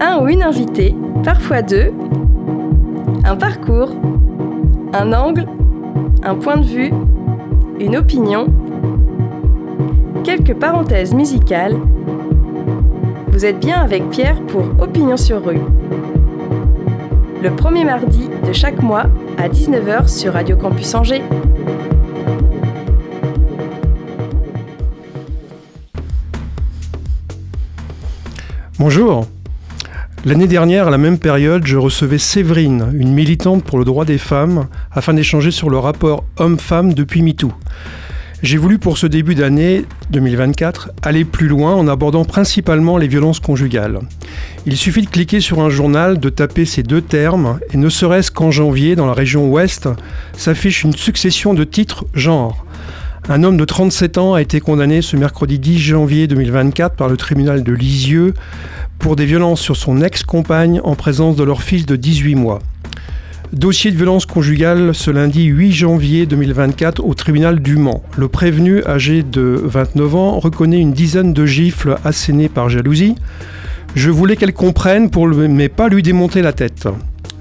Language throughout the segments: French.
Un ou une invitée, parfois deux. Un parcours, un angle, un point de vue, une opinion. Quelques parenthèses musicales. Vous êtes bien avec Pierre pour Opinion sur rue. Le premier mardi de chaque mois à 19h sur Radio Campus Angers. Bonjour. L'année dernière, à la même période, je recevais Séverine, une militante pour le droit des femmes, afin d'échanger sur le rapport homme-femme depuis MeToo. J'ai voulu pour ce début d'année 2024 aller plus loin en abordant principalement les violences conjugales. Il suffit de cliquer sur un journal, de taper ces deux termes, et ne serait-ce qu'en janvier, dans la région ouest, s'affiche une succession de titres genre. Un homme de 37 ans a été condamné ce mercredi 10 janvier 2024 par le tribunal de Lisieux pour des violences sur son ex-compagne en présence de leur fils de 18 mois. Dossier de violence conjugale ce lundi 8 janvier 2024 au tribunal du Mans. Le prévenu, âgé de 29 ans, reconnaît une dizaine de gifles assénées par jalousie. Je voulais qu'elle comprenne pour mais pas lui démonter la tête.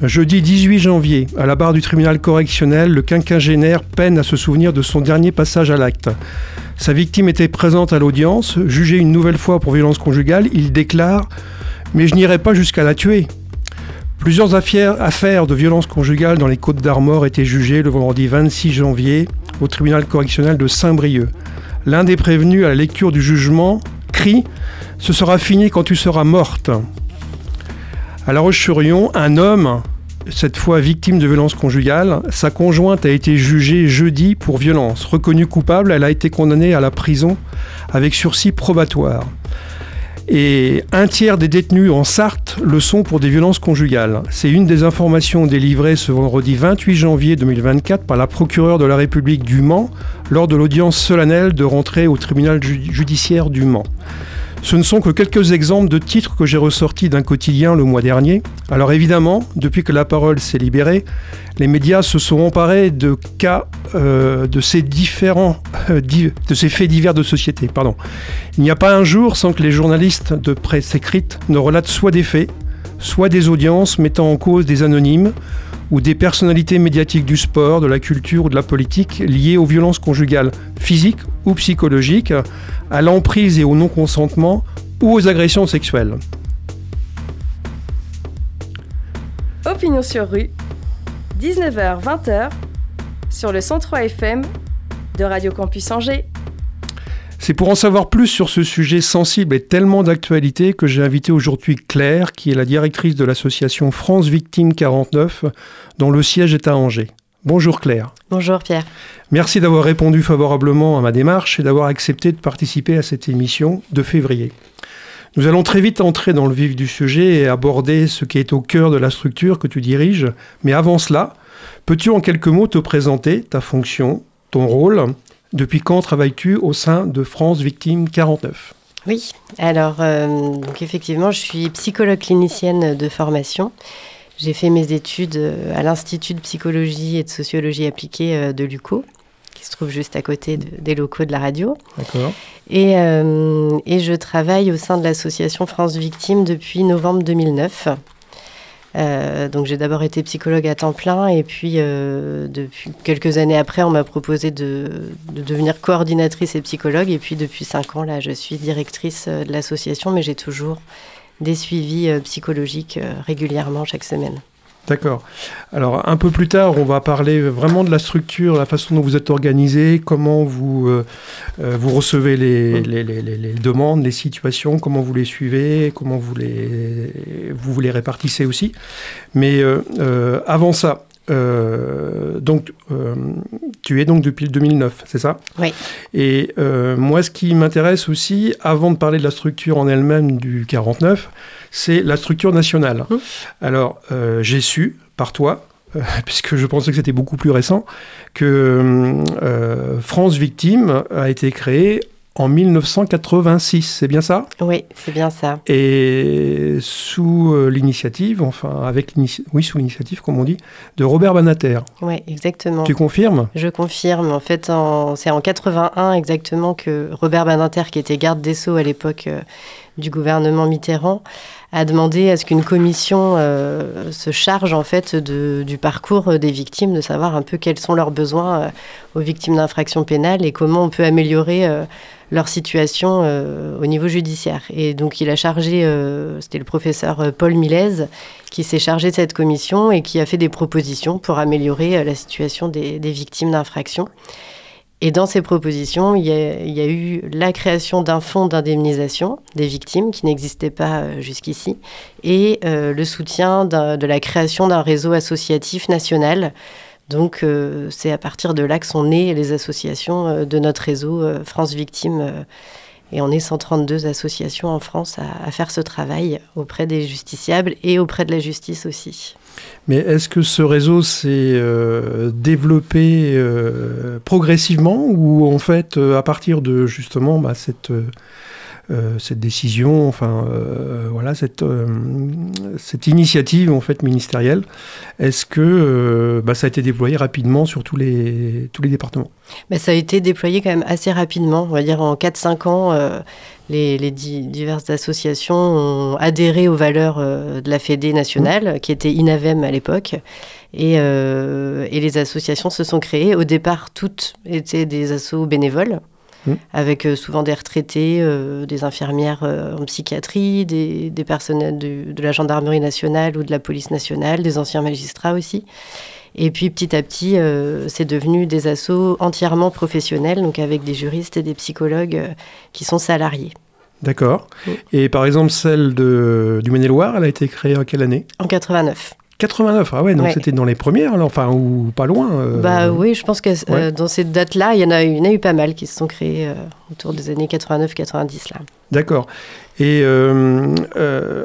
Jeudi 18 janvier, à la barre du tribunal correctionnel, le quinquagénaire peine à se souvenir de son dernier passage à l'acte. Sa victime était présente à l'audience, jugée une nouvelle fois pour violence conjugale. Il déclare Mais je n'irai pas jusqu'à la tuer. Plusieurs affaires de violence conjugale dans les Côtes d'Armor étaient jugées le vendredi 26 janvier au tribunal correctionnel de Saint-Brieuc. L'un des prévenus à la lecture du jugement crie Ce sera fini quand tu seras morte. À La Roche-sur-Yon, un homme, cette fois victime de violences conjugales, sa conjointe a été jugée jeudi pour violence. Reconnue coupable, elle a été condamnée à la prison avec sursis probatoire. Et un tiers des détenus en Sarthe le sont pour des violences conjugales. C'est une des informations délivrées ce vendredi 28 janvier 2024 par la procureure de la République du Mans lors de l'audience solennelle de rentrée au tribunal judiciaire du Mans. Ce ne sont que quelques exemples de titres que j'ai ressortis d'un quotidien le mois dernier. Alors évidemment, depuis que la parole s'est libérée, les médias se sont emparés de cas euh, de ces différents, euh, de ces faits divers de société. Pardon. Il n'y a pas un jour sans que les journalistes de presse écrite ne relatent soit des faits, soit des audiences mettant en cause des anonymes ou des personnalités médiatiques du sport, de la culture ou de la politique liées aux violences conjugales physiques ou psychologiques, à l'emprise et au non-consentement ou aux agressions sexuelles. Opinion sur rue, 19h-20h, sur le 103 FM de Radio Campus Angers. C'est pour en savoir plus sur ce sujet sensible et tellement d'actualité que j'ai invité aujourd'hui Claire, qui est la directrice de l'association France Victime 49, dont le siège est à Angers. Bonjour Claire. Bonjour Pierre. Merci d'avoir répondu favorablement à ma démarche et d'avoir accepté de participer à cette émission de février. Nous allons très vite entrer dans le vif du sujet et aborder ce qui est au cœur de la structure que tu diriges. Mais avant cela, peux-tu en quelques mots te présenter ta fonction, ton rôle depuis quand travailles-tu au sein de France Victime 49 Oui, alors euh, donc effectivement, je suis psychologue clinicienne de formation. J'ai fait mes études euh, à l'Institut de psychologie et de sociologie appliquée euh, de l'UCO, qui se trouve juste à côté des locaux de la radio. D'accord. Et, et, je travaille au sein de l'association France Victime depuis novembre 2009. Euh, donc j'ai d'abord été psychologue à temps plein et puis euh, depuis quelques années après, on m'a proposé de, devenir coordinatrice et psychologue. Et puis depuis cinq ans, là, je suis directrice euh, de l'association, mais j'ai toujours des suivis psychologiques régulièrement chaque semaine. D'accord. Alors un peu plus tard, on va parler vraiment de la structure, la façon dont vous êtes organisé, comment vous, euh, euh, vous recevez les, les, les, les, demandes, les situations, comment vous les suivez, comment vous les, vous, vous les répartissez aussi. Mais euh, avant ça, donc, tu es donc depuis le 2009, c'est ça? Oui. Et moi, ce qui m'intéresse aussi, avant de parler de la structure en elle-même du 49, c'est la structure nationale. Hum. Alors, euh, j'ai su par toi, euh, puisque je pensais que c'était beaucoup plus récent, que euh, France Victime a été créée en 1986, c'est bien ça? Oui, c'est bien ça. Et sous l'initiative, enfin avec oui sous l'initiative comme on dit, de Robert Banater. Oui, exactement. Tu confirmes? Je confirme. En fait, c'est en 81 exactement que Robert Banater, qui était garde des sceaux à l'époque du gouvernement Mitterrand a demandé à ce qu'une commission euh, se charge en fait du parcours des victimes, de savoir un peu quels sont leurs besoins euh, aux victimes d'infractions pénales et comment on peut améliorer euh, leur situation au niveau judiciaire. Et donc il a chargé, c'était le professeur Paul Milez qui s'est chargé de cette commission et qui a fait des propositions pour améliorer la situation des, des victimes d'infractions. Et dans ces propositions, il y, a, eu la création d'un fonds d'indemnisation des victimes qui n'existait pas euh, jusqu'ici et euh, le soutien de la création d'un réseau associatif national. Donc euh, c'est à partir de là que sont nées les associations de notre réseau France Victimes. et on est 132 associations en France à faire ce travail auprès des justiciables et auprès de la justice aussi. Mais est-ce que ce réseau s'est euh, développé euh, progressivement ou en fait euh, à partir de justement bah, cette, cette décision, enfin voilà cette, cette initiative en fait ministérielle, est-ce que bah, ça a été déployé rapidement sur tous les, tous les départements? Ça a été déployé quand même assez rapidement, on va dire en 4-5 ans les, diverses associations ont adhéré aux valeurs euh, de la Fédé nationale, qui était INAVEM à l'époque. Euh, et, les associations se sont créées. Au départ, toutes étaient des assos bénévoles, mmh. avec euh, souvent des retraités, des infirmières en psychiatrie, des, personnels de, de, la gendarmerie nationale ou de la police nationale, des anciens magistrats aussi. Et puis petit à petit, c'est devenu des assos entièrement professionnels, donc avec des juristes et des psychologues qui sont salariés. D'accord. Et par exemple, celle de, du Maine-et-Loire, elle a été créée en quelle année? En 89. 89, ah ouais, donc c'était dans les premières, enfin, ou pas loin. Euh, bah oui, je pense que euh, dans cette date-là, il y, en a, il y en a eu pas mal qui se sont créées euh, autour des années 89-90, là. D'accord. Et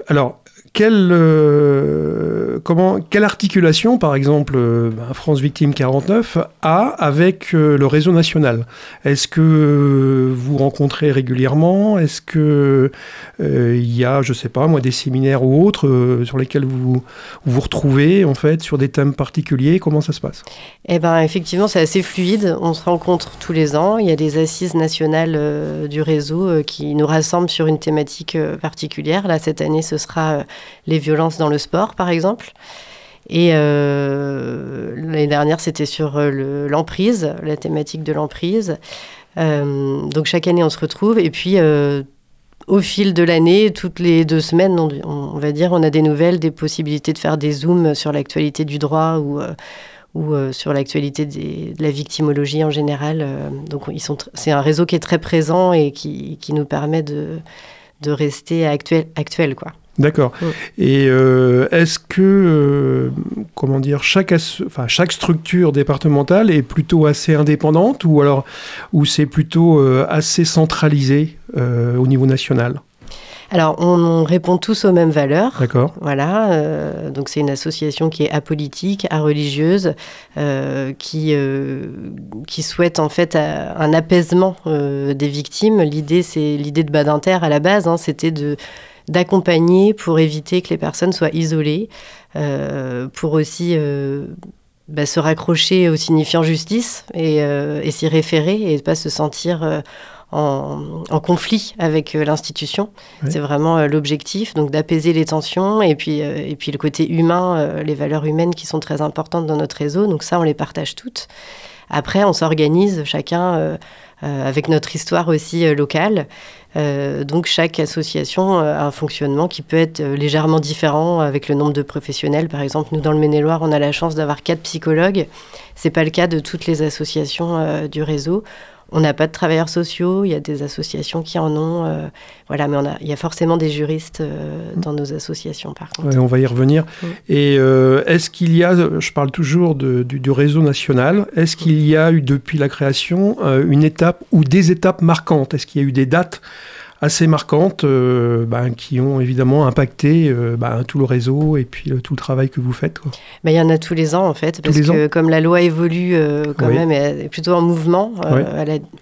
alors, quelle, euh, quelle articulation, par exemple, euh, ben, France Victime 49 a avec euh, le réseau national? Est-ce que vous rencontrez régulièrement? Est-ce que il y a, je sais pas, moi, des séminaires ou autres sur lesquels vous vous retrouvez en fait sur des thèmes particuliers? Comment ça se passe? Eh ben, effectivement, c'est assez fluide. On se rencontre tous les ans. Il y a des assises nationales du réseau qui nous rassemblent sur une thématique particulière. Là, cette année, ce sera les violences dans le sport, par exemple. Et euh, l'année dernière, c'était sur euh, l'emprise, la thématique de l'emprise. Euh, donc chaque année, on se retrouve. Et puis, au fil de l'année, toutes les deux semaines, on, va dire, on a des nouvelles, des possibilités de faire des zooms sur l'actualité du droit ou, sur l'actualité de la victimologie en général. donc, c'est un réseau qui est très présent et qui, qui nous permet de, de rester actuel, actuel quoi. D'accord. Et euh, est-ce que, euh, comment dire, chaque, enfin, chaque structure départementale est plutôt assez indépendante ou alors ou c'est plutôt euh, assez centralisé au niveau national? Alors, on, répond tous aux mêmes valeurs. D'accord. Voilà. donc, c'est une association qui est apolitique, areligieuse, qui, qui souhaite en fait un apaisement des victimes. L'idée, c'est l'idée de Badinter à la base, hein, c'était de d'accompagner pour éviter que les personnes soient isolées, euh, pour aussi euh, bah, se raccrocher au signifiant justice et, euh, s'y référer et ne pas se sentir en, conflit avec l'institution. C'est vraiment l'objectif, donc d'apaiser les tensions et puis, et puis le côté humain, les valeurs humaines qui sont très importantes dans notre réseau. Donc ça, on les partage toutes. Après, on s'organise chacun avec notre histoire aussi locale. Euh, donc chaque association a un fonctionnement qui peut être euh, légèrement différent avec le nombre de professionnels. Par exemple, nous dans le Maine-et-Loire, on a la chance d'avoir quatre psychologues. C'est pas le cas de toutes les associations euh, du réseau. On n'a pas de travailleurs sociaux, il y a des associations qui en ont. voilà, mais il y a forcément des juristes dans nos associations, par contre. on va y revenir. Mm. Et est-ce qu'il y a, je parle toujours du, du, réseau national, est-ce qu'il y a eu depuis la création une étape ou des étapes marquantes? Est-ce qu'il y a eu des dates assez marquantes euh, bah, qui ont évidemment impacté euh, bah, tout le réseau et puis tout le travail que vous faites. Mais il y en a tous les ans en fait, parce que comme la loi évolue euh, quand même, elle est plutôt en mouvement.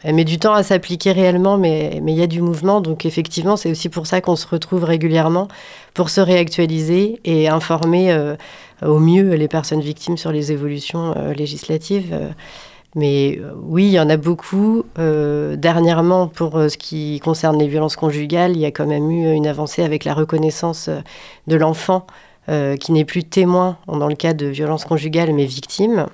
Elle, met du temps à s'appliquer réellement, mais il y a du mouvement. Donc effectivement, c'est aussi pour ça qu'on se retrouve régulièrement pour se réactualiser et informer au mieux les personnes victimes sur les évolutions législatives. Mais euh, oui, il y en a beaucoup. Euh, dernièrement, pour ce qui concerne les violences conjugales, il y a quand même eu une avancée avec la reconnaissance de l'enfant qui n'est plus témoin dans le cas de violences conjugales, mais victime.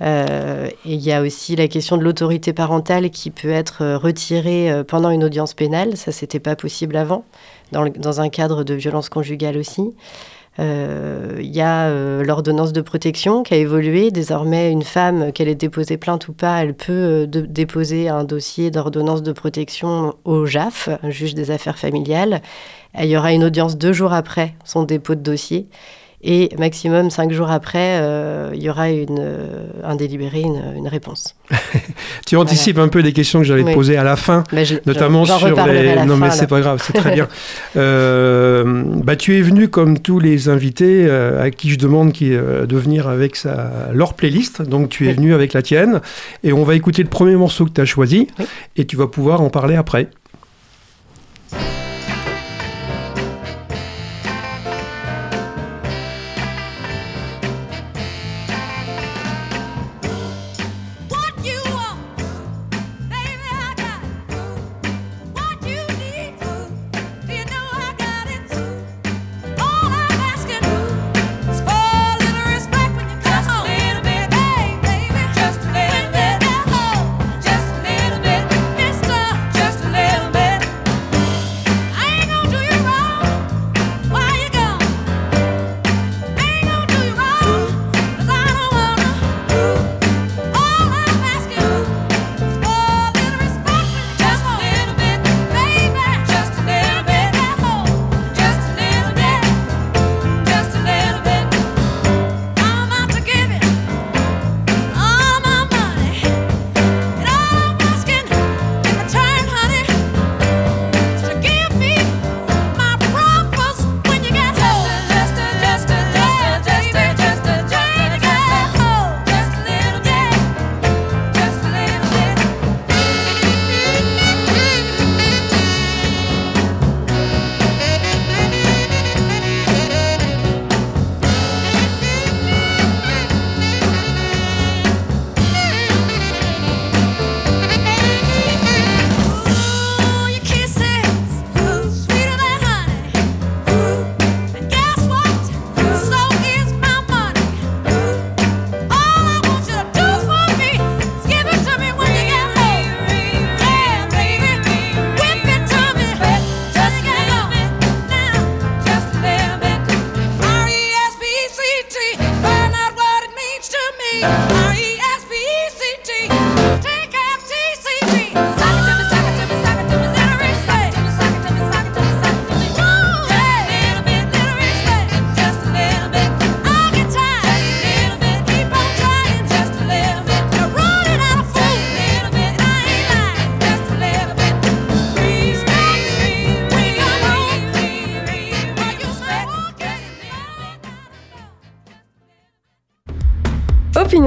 et il y a aussi la question de l'autorité parentale qui peut être retirée pendant une audience pénale. Ça, c'était pas possible avant, dans, dans, un cadre de violence conjugale aussi. Euh, il y a euh, l'ordonnance de protection qui a évolué. Désormais, une femme, qu'elle ait déposé plainte ou pas, elle peut euh, déposer un dossier d'ordonnance de protection au JAF, juge des affaires familiales. Il y aura une audience deux jours après son dépôt de dossier. Et maximum cinq jours après, euh, il y aura une, euh, un délibéré, une, réponse. tu anticipes un peu les questions que j'allais te poser à la fin, bah, notamment sur les. non, mais c'est pas grave, c'est très bien. Euh, bah, tu es venu comme tous les invités à qui je demande qui, de venir avec sa, leur playlist. Donc tu es venu avec la tienne et on va écouter le premier morceau que tu as choisi et tu vas pouvoir en parler après.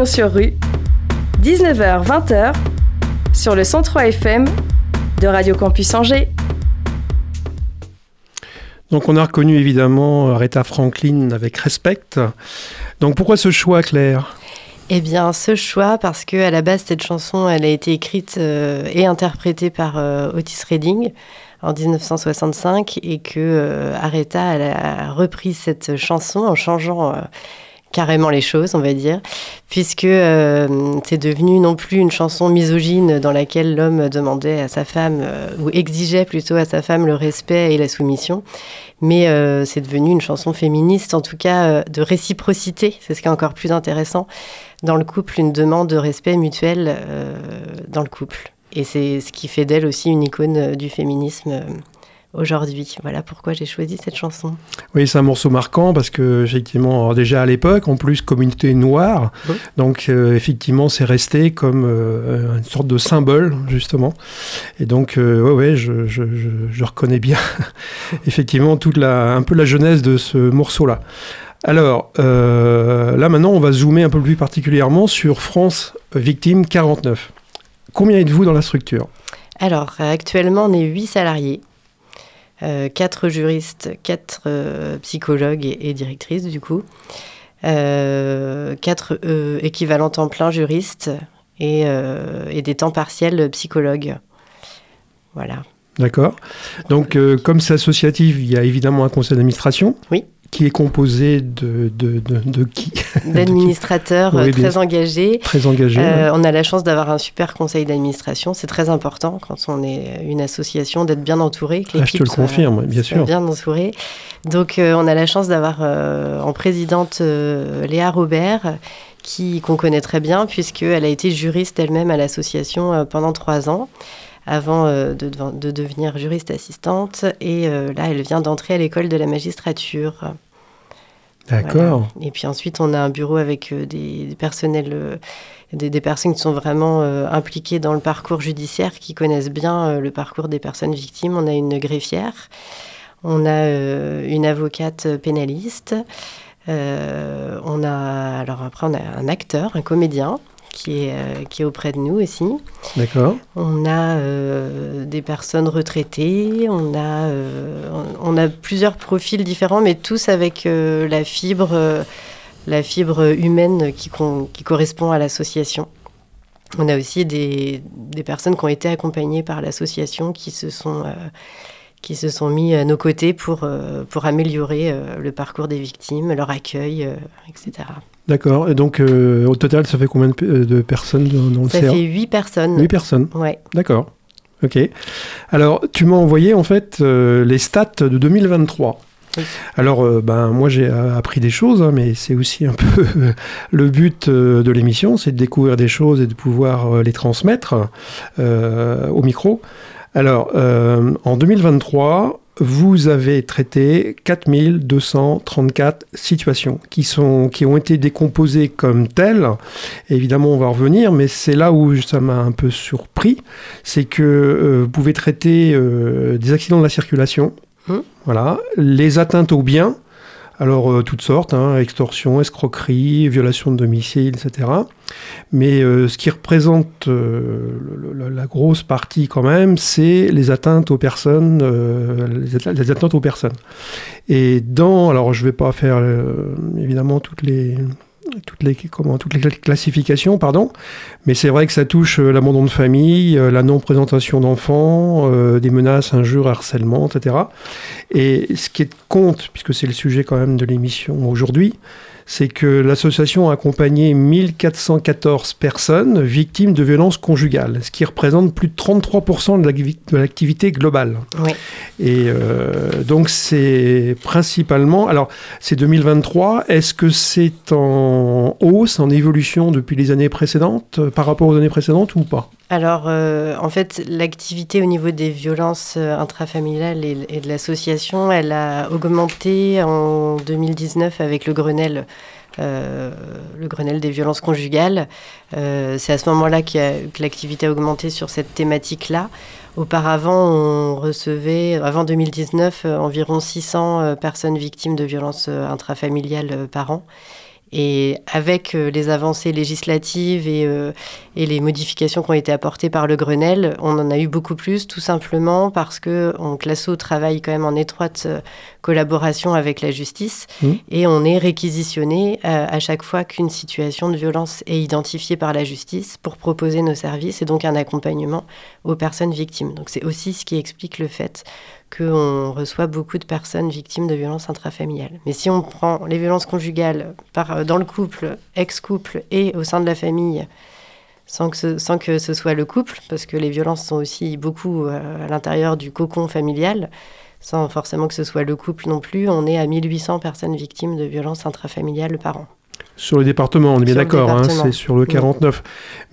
Sur rue, 19h-20h, sur le 103 FM de Radio Campus Angers. Donc on a reconnu évidemment Aretha Franklin avec respect. Donc pourquoi ce choix, Claire? Eh bien, ce choix, parce que à la base, cette chanson, elle a été écrite euh, et interprétée par euh, Otis Redding en 1965 et que euh, Aretha elle a repris cette chanson en changeant carrément les choses, on va dire, puisque euh, c'est devenu non plus une chanson misogyne dans laquelle l'homme demandait à sa femme, euh, ou exigeait plutôt à sa femme le respect et la soumission, mais euh, c'est devenu une chanson féministe, en tout cas de réciprocité, c'est ce qui est encore plus intéressant, dans le couple, une demande de respect mutuel dans le couple. Et c'est ce qui fait d'elle aussi une icône du féminisme aujourd'hui. Voilà pourquoi j'ai choisi cette chanson. Oui, c'est un morceau marquant parce que effectivement, déjà à l'époque, en plus communauté noire, donc euh, effectivement, c'est resté comme euh, une sorte de symbole justement. Et donc, euh, ouais, ouais, je, je, je, reconnais bien effectivement toute la, un peu la jeunesse de ce morceau-là. Alors, là maintenant, on va zoomer un peu plus particulièrement sur France Victime 49. Combien êtes-vous dans la structure? Alors, actuellement, on est 8 salariés. Euh, quatre juristes, quatre euh, psychologues et, directrices du coup, euh, quatre équivalents temps plein juristes et, et des temps partiels psychologues. Voilà. D'accord. Donc, comme c'est associatif, il y a évidemment un conseil d'administration. Oui qui est composé de, de, de, qui D'administrateurs très engagés. Très engagés. Euh, on a la chance d'avoir un super conseil d'administration. C'est très important quand on est une association d'être bien entouré. Que ah, je te le confirme, bien sûr. Bien entouré. Donc euh, on a la chance d'avoir euh, en présidente Léa Robert qui qu'on connaît très bien puisqu'elle a été juriste elle-même à l'association pendant trois ans avant de, de, devenir juriste assistante. Et là, elle vient d'entrer à l'école de la magistrature. D'accord. Et puis ensuite, on a un bureau avec euh, des, personnels, euh, des, personnes qui sont vraiment euh, impliquées dans le parcours judiciaire, qui connaissent bien le parcours des personnes victimes. On a une greffière, on a une avocate pénaliste, on a alors après on a un acteur, un comédien qui est, euh, qui est auprès de nous aussi. D'accord. On a euh, des personnes retraitées, on a, euh, on a plusieurs profils différents, mais tous avec la, fibre, la fibre humaine qui, qui correspond à l'association. On a aussi des, des, personnes qui ont été accompagnées par l'association qui se sont qui se sont mis à nos côtés pour, pour améliorer le parcours des victimes, leur accueil, etc. D'accord. Et donc, euh, au total, ça fait combien de, euh, personnes dans, le CA Ça fait 8 personnes. 8 personnes Ouais. D'accord. Ok. Alors, tu m'as envoyé, en fait, euh, les stats de 2023. Alors, ben, moi j'ai appris des choses, hein, mais c'est aussi un peu le but de l'émission, c'est de découvrir des choses et de pouvoir les transmettre au micro. Alors, en 2023, vous avez traité 4234 situations qui, sont, qui ont été décomposées comme telles. évidemment, on va revenir, mais c'est là où ça m'a un peu surpris. C'est que euh, vous pouvez traiter euh, des accidents de la circulation, mmh. voilà, les atteintes aux biens, alors, euh, toutes sortes, hein, extorsion, escroquerie, violation de domicile, etc. Mais euh, ce qui représente euh, la grosse partie quand même, c'est les atteintes aux personnes, les, atteintes aux personnes. Et dans, alors je ne vais pas faire évidemment toutes les, toutes les, comment, toutes les classifications, pardon. Mais c'est vrai que ça touche euh, l'abandon de famille, euh, la non-présentation d'enfants, euh, des menaces, injures, harcèlement, etc. Et ce qui est compte, puisque c'est le sujet quand même de l'émission aujourd'hui, c'est que l'association a accompagné 1414 personnes victimes de violences conjugales, ce qui représente plus de 33% de l'activité globale. Oui. Et euh, donc c'est principalement, alors c'est 2023, est-ce que c'est en hausse, en évolution depuis les années précédentes, euh, par rapport aux années précédentes ou pas? Alors, euh, en fait, l'activité au niveau des violences intrafamiliales et, de l'association, elle a augmenté en 2019 avec le Grenelle euh, le Grenelle des violences conjugales. Euh, c'est à ce moment-là que l'activité a augmenté sur cette thématique-là. Auparavant, on recevait, avant 2019, euh, environ 600 personnes victimes de violences intrafamiliales par an. Et avec euh, les avancées législatives et, euh, et, les modifications qui ont été apportées par le Grenelle, on en a eu beaucoup plus, tout simplement parce que on, Classo travaille quand même en étroite euh, collaboration avec la justice mmh. et on est réquisitionné à chaque fois qu'une situation de violence est identifiée par la justice pour proposer nos services et donc un accompagnement aux personnes victimes. Donc c'est aussi ce qui explique le fait qu'on reçoit beaucoup de personnes victimes de violences intrafamiliales. Mais si on prend les violences conjugales euh, dans le couple, ex-couple et au sein de la famille, sans que, ce, sans que ce soit le couple, parce que les violences sont aussi beaucoup euh, à l'intérieur du cocon familial, sans forcément que ce soit le couple non plus, on est à 1800 personnes victimes de violences intrafamiliales par an. Sur le département, on est bien d'accord, hein, c'est sur le 49.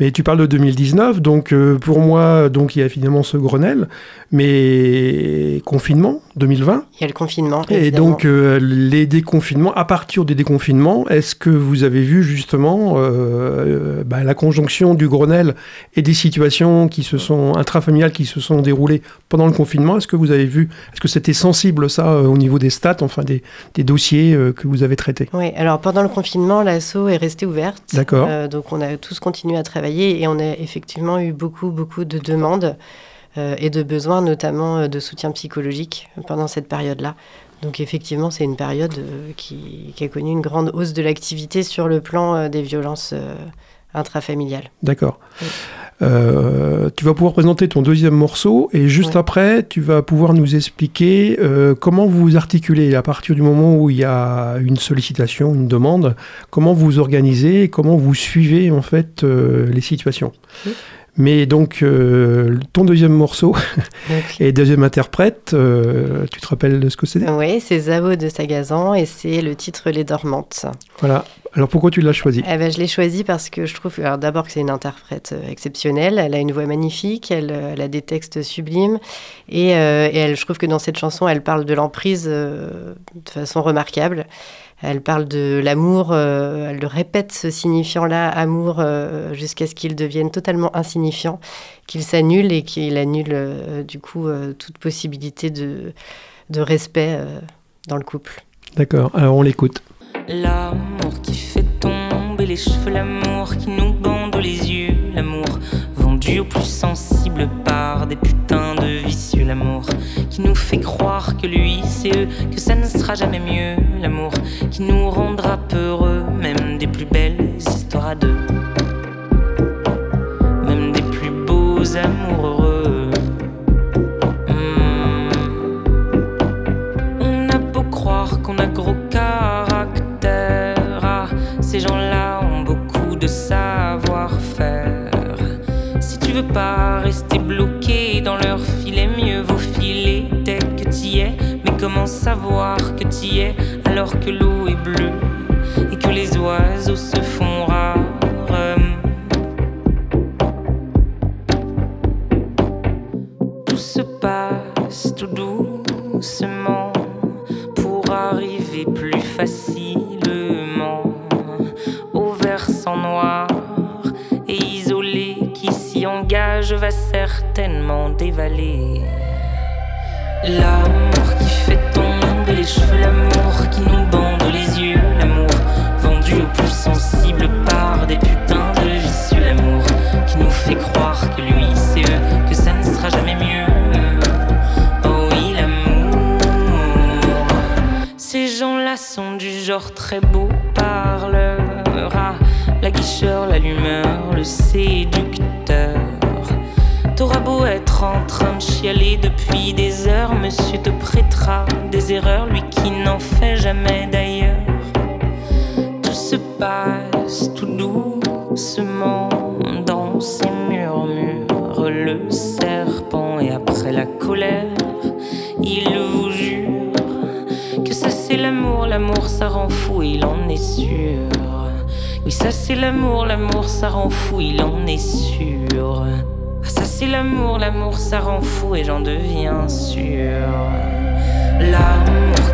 Mais tu parles de 2019, donc euh, pour moi, donc il y a finalement ce Grenelle, mais confinement 2020. Il y a le confinement. Et donc euh, les déconfinements, à partir des déconfinements, est-ce que vous avez vu justement euh, bah, la conjonction du Grenelle et des situations qui se sont intrafamiliales qui se sont déroulées pendant le confinement? Est-ce que vous avez vu, est-ce que c'était sensible ça au niveau des stats, enfin des, des dossiers que vous avez traités? Oui, alors pendant le confinement, l'asso est restée ouverte. D'accord. Euh, donc on a tous continué à travailler et on a effectivement eu beaucoup, beaucoup de demandes euh, et de besoins, notamment euh, de soutien psychologique pendant cette période-là. Donc effectivement, c'est une période qui, a connu une grande hausse de l'activité sur le plan des violences intrafamiliales. D'accord. Euh, tu vas pouvoir présenter ton deuxième morceau et juste après, tu vas pouvoir nous expliquer euh, comment vous articulez à partir du moment où il y a une sollicitation, une demande, comment vous organisez et comment vous suivez en fait euh, les situations. Mais donc, ton deuxième morceau et deuxième interprète, tu te rappelles de ce que c'était? Oui, c'est Zao de Sagazan et c'est le titre Les Dormantes. Voilà. Alors pourquoi tu l'as choisi? Eh ben, Je l'ai choisi parce que je trouve d'abord que c'est une interprète euh, exceptionnelle, elle a une voix magnifique, elle, euh, a des textes sublimes et, euh, et elle, je trouve que dans cette chanson, elle parle de l'emprise de façon remarquable. Elle parle de l'amour, elle le répète ce signifiant-là, amour, jusqu'à ce qu'il devienne totalement insignifiant, qu'il s'annule et qu'il annule du coup toute possibilité de, de respect dans le couple. D'accord, alors on l'écoute. L'amour qui fait tomber les cheveux, l'amour qui nous bande les yeux, l'amour vendu au plus sensible par des putains l'amour qui nous fait croire que lui c'est eux, que ça ne sera jamais mieux, l'amour qui nous rendra peureux, même des plus belles savoir que t'y es alors que l'eau est bleue j'en deviens sûr. L'amour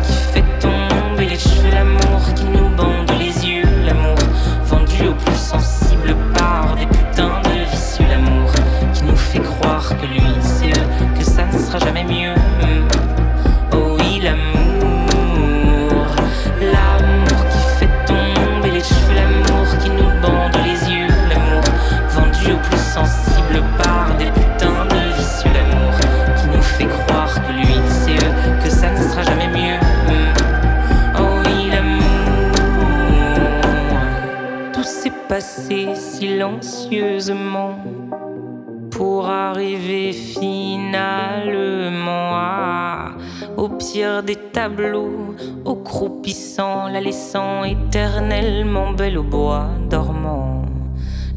au croupissant, la laissant éternellement belle au bois dormant,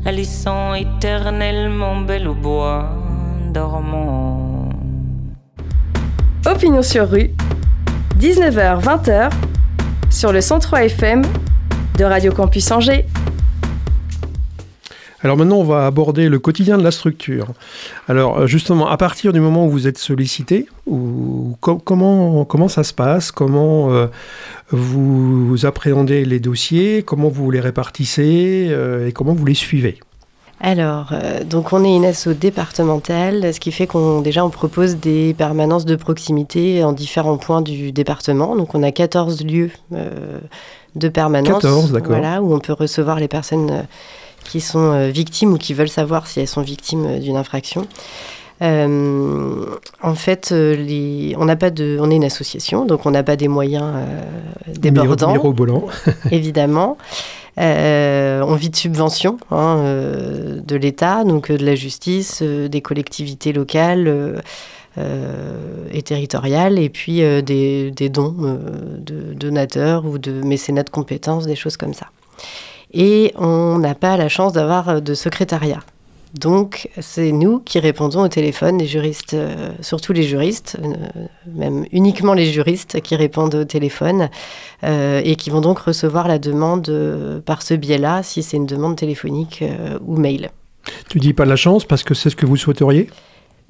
la laissant éternellement belle au bois dormant. Opinion sur rue, 19h-20h, sur le 103 FM de Radio Campus Angers. Alors maintenant, on va aborder le quotidien de la structure. Alors euh, justement, à partir du moment où vous êtes sollicité, ou, comment, comment ça se passe? Comment euh, vous appréhendez les dossiers? Comment vous les répartissez? Euh, Et comment vous les suivez? Alors, donc on est une asso départementale, ce qui fait qu'on déjà on propose des permanences de proximité en différents points du département. Donc on a 14 lieux de permanence, 14, d'accord. Voilà, où on peut recevoir les personnes qui sont euh, victimes ou qui veulent savoir si elles sont victimes euh, d'une infraction. Euh, en fait, les, on n'a pas de, on est une association, donc on n'a pas des moyens débordants, Mirobolant. évidemment. on vit de subventions hein, de l'État, donc de la justice, des collectivités locales. et territoriales, et puis des, des, dons de donateurs ou de mécénats de compétences, des choses comme ça. Et on n'a pas la chance d'avoir de secrétariat. Donc, c'est nous qui répondons au téléphone, les juristes, euh, surtout les juristes, euh, même uniquement les juristes qui répondent au téléphone euh, et qui vont donc recevoir la demande par ce biais-là, si c'est une demande téléphonique ou mail. Tu dis pas la chance parce que c'est ce que vous souhaiteriez?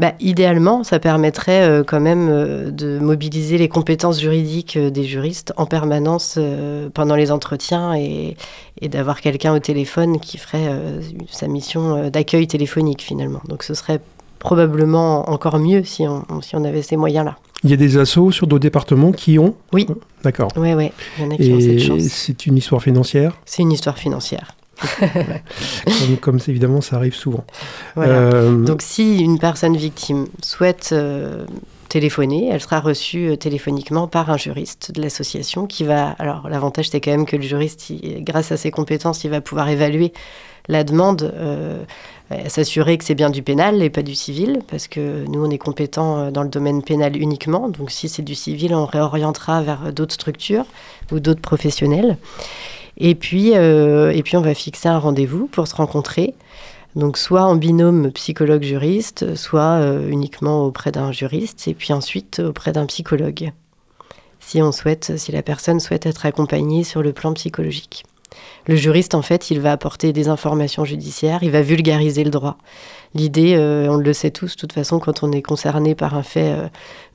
Bah, idéalement, ça permettrait euh, quand même euh, de mobiliser les compétences juridiques euh, des juristes en permanence pendant les entretiens et, d'avoir quelqu'un au téléphone qui ferait sa mission d'accueil téléphonique finalement. Donc ce serait probablement encore mieux si on, si on avait ces moyens-là. Il y a des assos sur d'autres départements qui ont Oui. D'accord. Oui, oui. Il y en a qui ont cette chance. C'est une histoire financière? C'est une histoire financière comme, évidemment ça arrive souvent. Euh, Donc si une personne victime souhaite euh, téléphoner, elle sera reçue euh, téléphoniquement par un juriste de l'association qui va... Alors l'avantage c'est quand même que le juriste, grâce à ses compétences, il va pouvoir évaluer la demande, s'assurer que c'est bien du pénal et pas du civil, parce que nous on est compétents dans le domaine pénal uniquement. Donc si c'est du civil, on réorientera vers d'autres structures ou d'autres professionnels. Et puis, euh, et puis on va fixer un rendez-vous pour se rencontrer. Donc soit en binôme psychologue-juriste, soit euh, uniquement auprès d'un juriste, et puis ensuite auprès d'un psychologue, si on souhaite, si la personne souhaite être accompagnée sur le plan psychologique. Le juriste, en fait, il va apporter des informations judiciaires, il va vulgariser le droit. L'idée, euh, on le sait tous, de toute façon, quand on est concerné par un fait euh,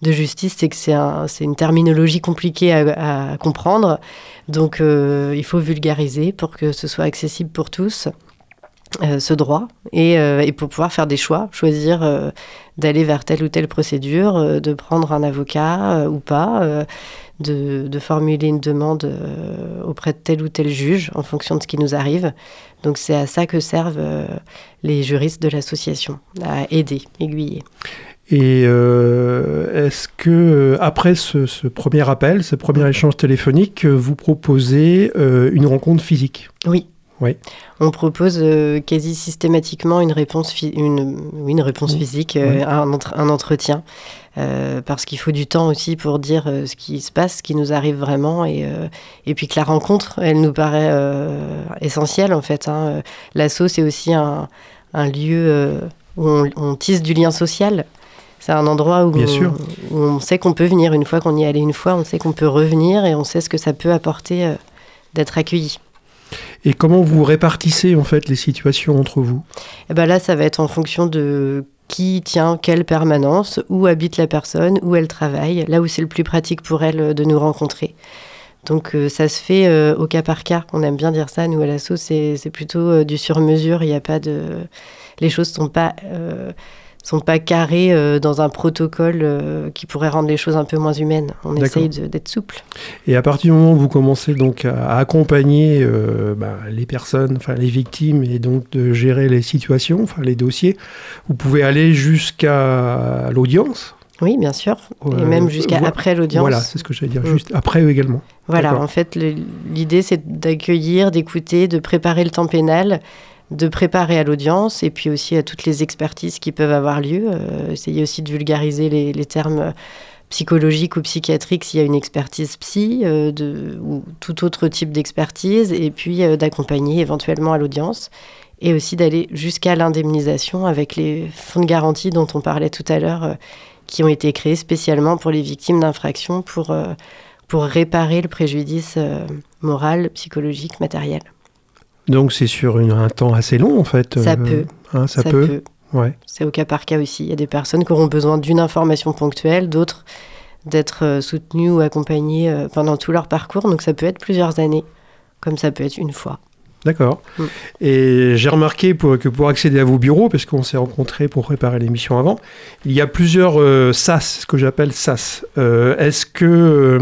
de justice, c'est que c'est un, une terminologie compliquée à, comprendre. Donc, euh, il faut vulgariser pour que ce soit accessible pour tous. Ce droit et, et, pour pouvoir faire des choix, choisir d'aller vers telle ou telle procédure, de prendre un avocat ou pas, de, formuler une demande euh, auprès de tel ou tel juge en fonction de ce qui nous arrive. Donc c'est à ça que servent euh, les juristes de l'association, à aider, aiguiller. Et euh, est-ce que après ce, premier appel, ce premier échange téléphonique, vous proposez une rencontre physique? Oui, on propose euh, quasi systématiquement une réponse, une, une réponse physique, euh, un, un, entretien, euh, parce qu'il faut du temps aussi pour dire ce qui se passe, ce qui nous arrive vraiment, et, et puis que la rencontre, elle nous paraît essentielle en fait. Hein. L'asso, c'est aussi un, un lieu où on, tisse du lien social. C'est un endroit où, on, où on sait qu'on peut venir. Une fois qu'on y est allé une fois, on sait qu'on peut revenir et on sait ce que ça peut apporter d'être accueilli. Et comment vous répartissez en fait les situations entre vous? Eh ben Là, ça va être en fonction de qui tient quelle permanence, où habite la personne, où elle travaille, là où c'est le plus pratique pour elle euh, de nous rencontrer. Donc euh, ça se fait euh, au cas par cas. On aime bien dire ça. Nous à l'assaut, c'est plutôt du sur-mesure. Il n'y a pas de, les choses sont pas sont pas carrés euh, dans un protocole euh, qui pourrait rendre les choses un peu moins humaines. On essaye d'être souple. Et à partir du moment où vous commencez donc à accompagner euh, bah, les personnes, enfin les victimes, et donc de gérer les situations, enfin les dossiers, vous pouvez aller jusqu'à l'audience. Oui, bien sûr. et même jusqu'à après l'audience. Voilà, c'est ce que j'allais dire, mm. juste après eux également. Voilà, en fait, l'idée c'est d'accueillir, d'écouter, de préparer le temps pénal de préparer à l'audience et puis aussi à toutes les expertises qui peuvent avoir lieu. Euh, essayer aussi de vulgariser les, termes psychologiques ou psychiatriques s'il y a une expertise psy euh, de, ou tout autre type d'expertise et puis euh, d'accompagner éventuellement à l'audience et aussi d'aller jusqu'à l'indemnisation avec les fonds de garantie dont on parlait tout à l'heure qui ont été créés spécialement pour les victimes d'infractions pour, pour réparer le préjudice moral, psychologique, matériel. Donc c'est sur un temps assez long en fait. Ça euh, peut. Hein, ça, peut. Ouais. C'est au cas par cas aussi. Il y a des personnes qui auront besoin d'une information ponctuelle, d'autres d'être euh, soutenues ou accompagnées euh, pendant tout leur parcours. Donc ça peut être plusieurs années, comme ça peut être une fois. D'accord. Mm. Et j'ai remarqué pour, que pour accéder à vos bureaux, parce qu'on s'est rencontrés pour préparer l'émission avant, il y a plusieurs SAS, ce que j'appelle SAS. Est-ce que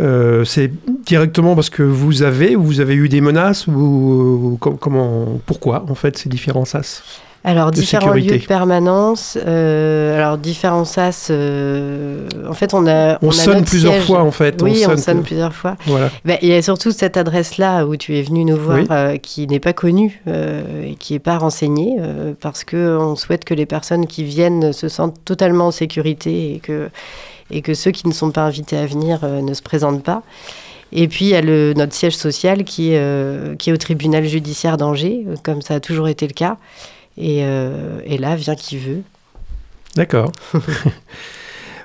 euh, c'est directement parce que vous avez ou vous avez eu des menaces ou, comment pourquoi en fait ces différents SAS alors, différents sécurité. lieux de permanence. euh, alors, différents SAS. euh, en fait, on a. On, a sonne plusieurs siège. fois en fait. Oui, on sonne, plus- plusieurs fois. Voilà. Ben, il y a surtout cette adresse-là où tu es venu nous voir, Oui. euh, qui n'est pas connue et qui n'est pas renseignée, parce qu'on souhaite que les personnes qui viennent se sentent totalement en sécurité et que, et que ceux qui ne sont pas invités à venir ne se présentent pas. Et puis, il y a le, notre siège social qui, est, qui est au tribunal judiciaire d'Angers, comme ça a toujours été le cas. Et, euh, et là, vient qui veut. D'accord.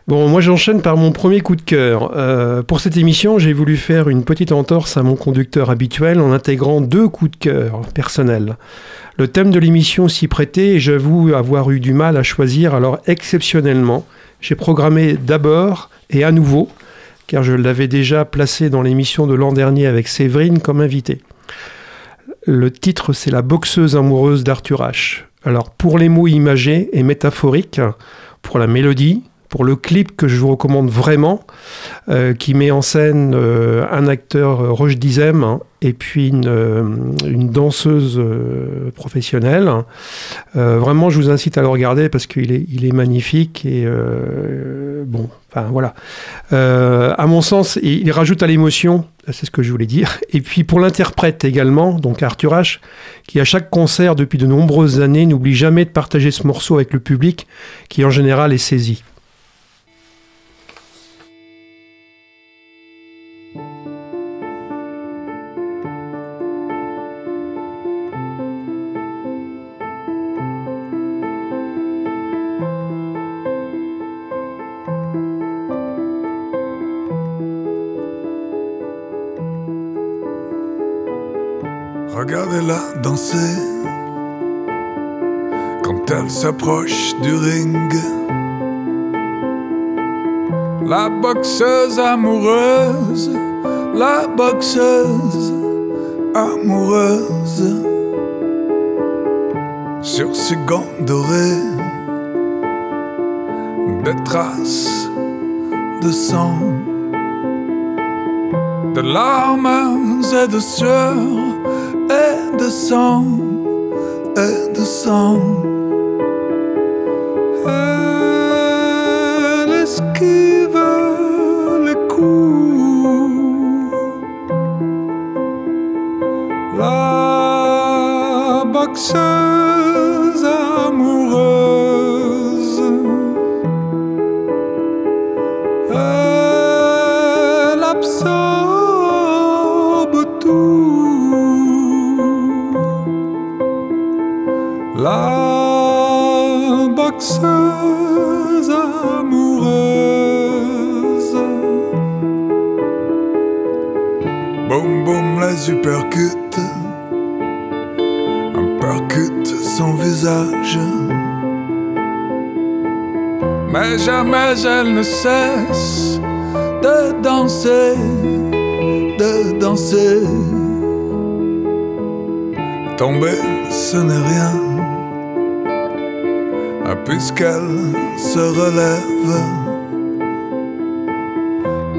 Bon, moi j'enchaîne par mon premier coup de cœur. Euh, pour cette émission, j'ai voulu faire une petite entorse à mon conducteur habituel en intégrant deux coups de cœur personnels. Le thème de l'émission s'y prêtait et j'avoue avoir eu du mal à choisir, alors exceptionnellement, j'ai programmé d'abord et à nouveau, car je l'avais déjà placé dans l'émission de l'an dernier avec Séverine comme invité. Le titre, c'est La boxeuse amoureuse d'Arthur H. Alors, pour les mots imagés et métaphoriques, pour la mélodie, pour le clip que je vous recommande vraiment, euh, qui met en scène euh, un acteur euh, Roche Dizem hein, et puis une, danseuse professionnelle. Euh, vraiment, je vous incite à le regarder parce qu'il est, magnifique et bon, enfin voilà. À mon sens, il rajoute à l'émotion, c'est ce que je voulais dire. Et puis pour l'interprète également, donc Arthur H, qui à chaque concert depuis de nombreuses années n'oublie jamais de partager ce morceau avec le public, qui en général est saisi. Quand elle s'approche du ring. La boxeuse amoureuse, la boxeuse amoureuse. Sur ses gants dorés, des traces de sang, de larmes et de sueur et de sang, et de sang. Elle esquive les coups. La boxeuse Mais jamais elle ne cesse de danser, de danser. Tomber, ce n'est rien, ah, puisqu'elle se relève.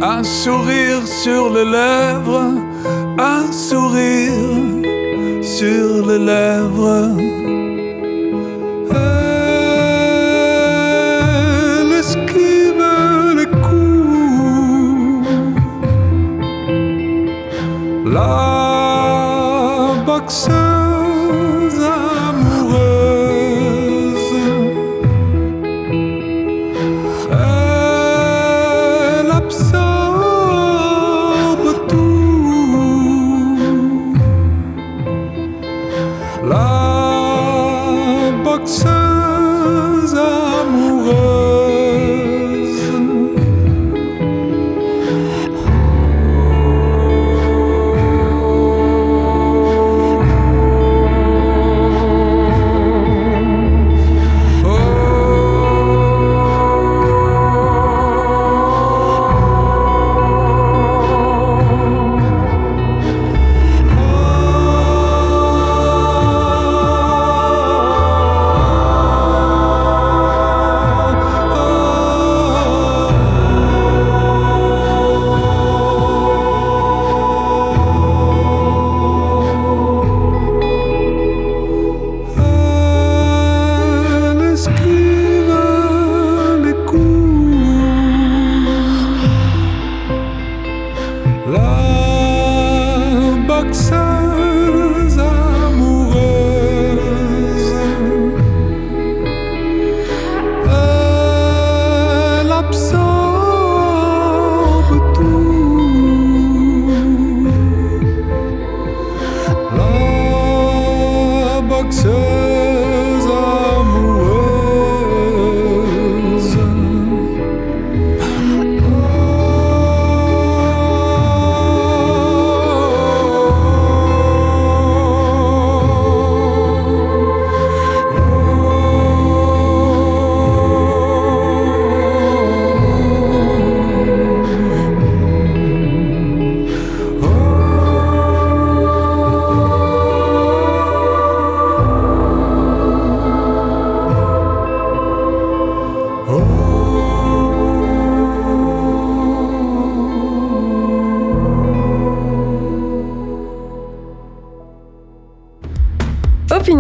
Un sourire sur les lèvres, un sourire sur les lèvres. La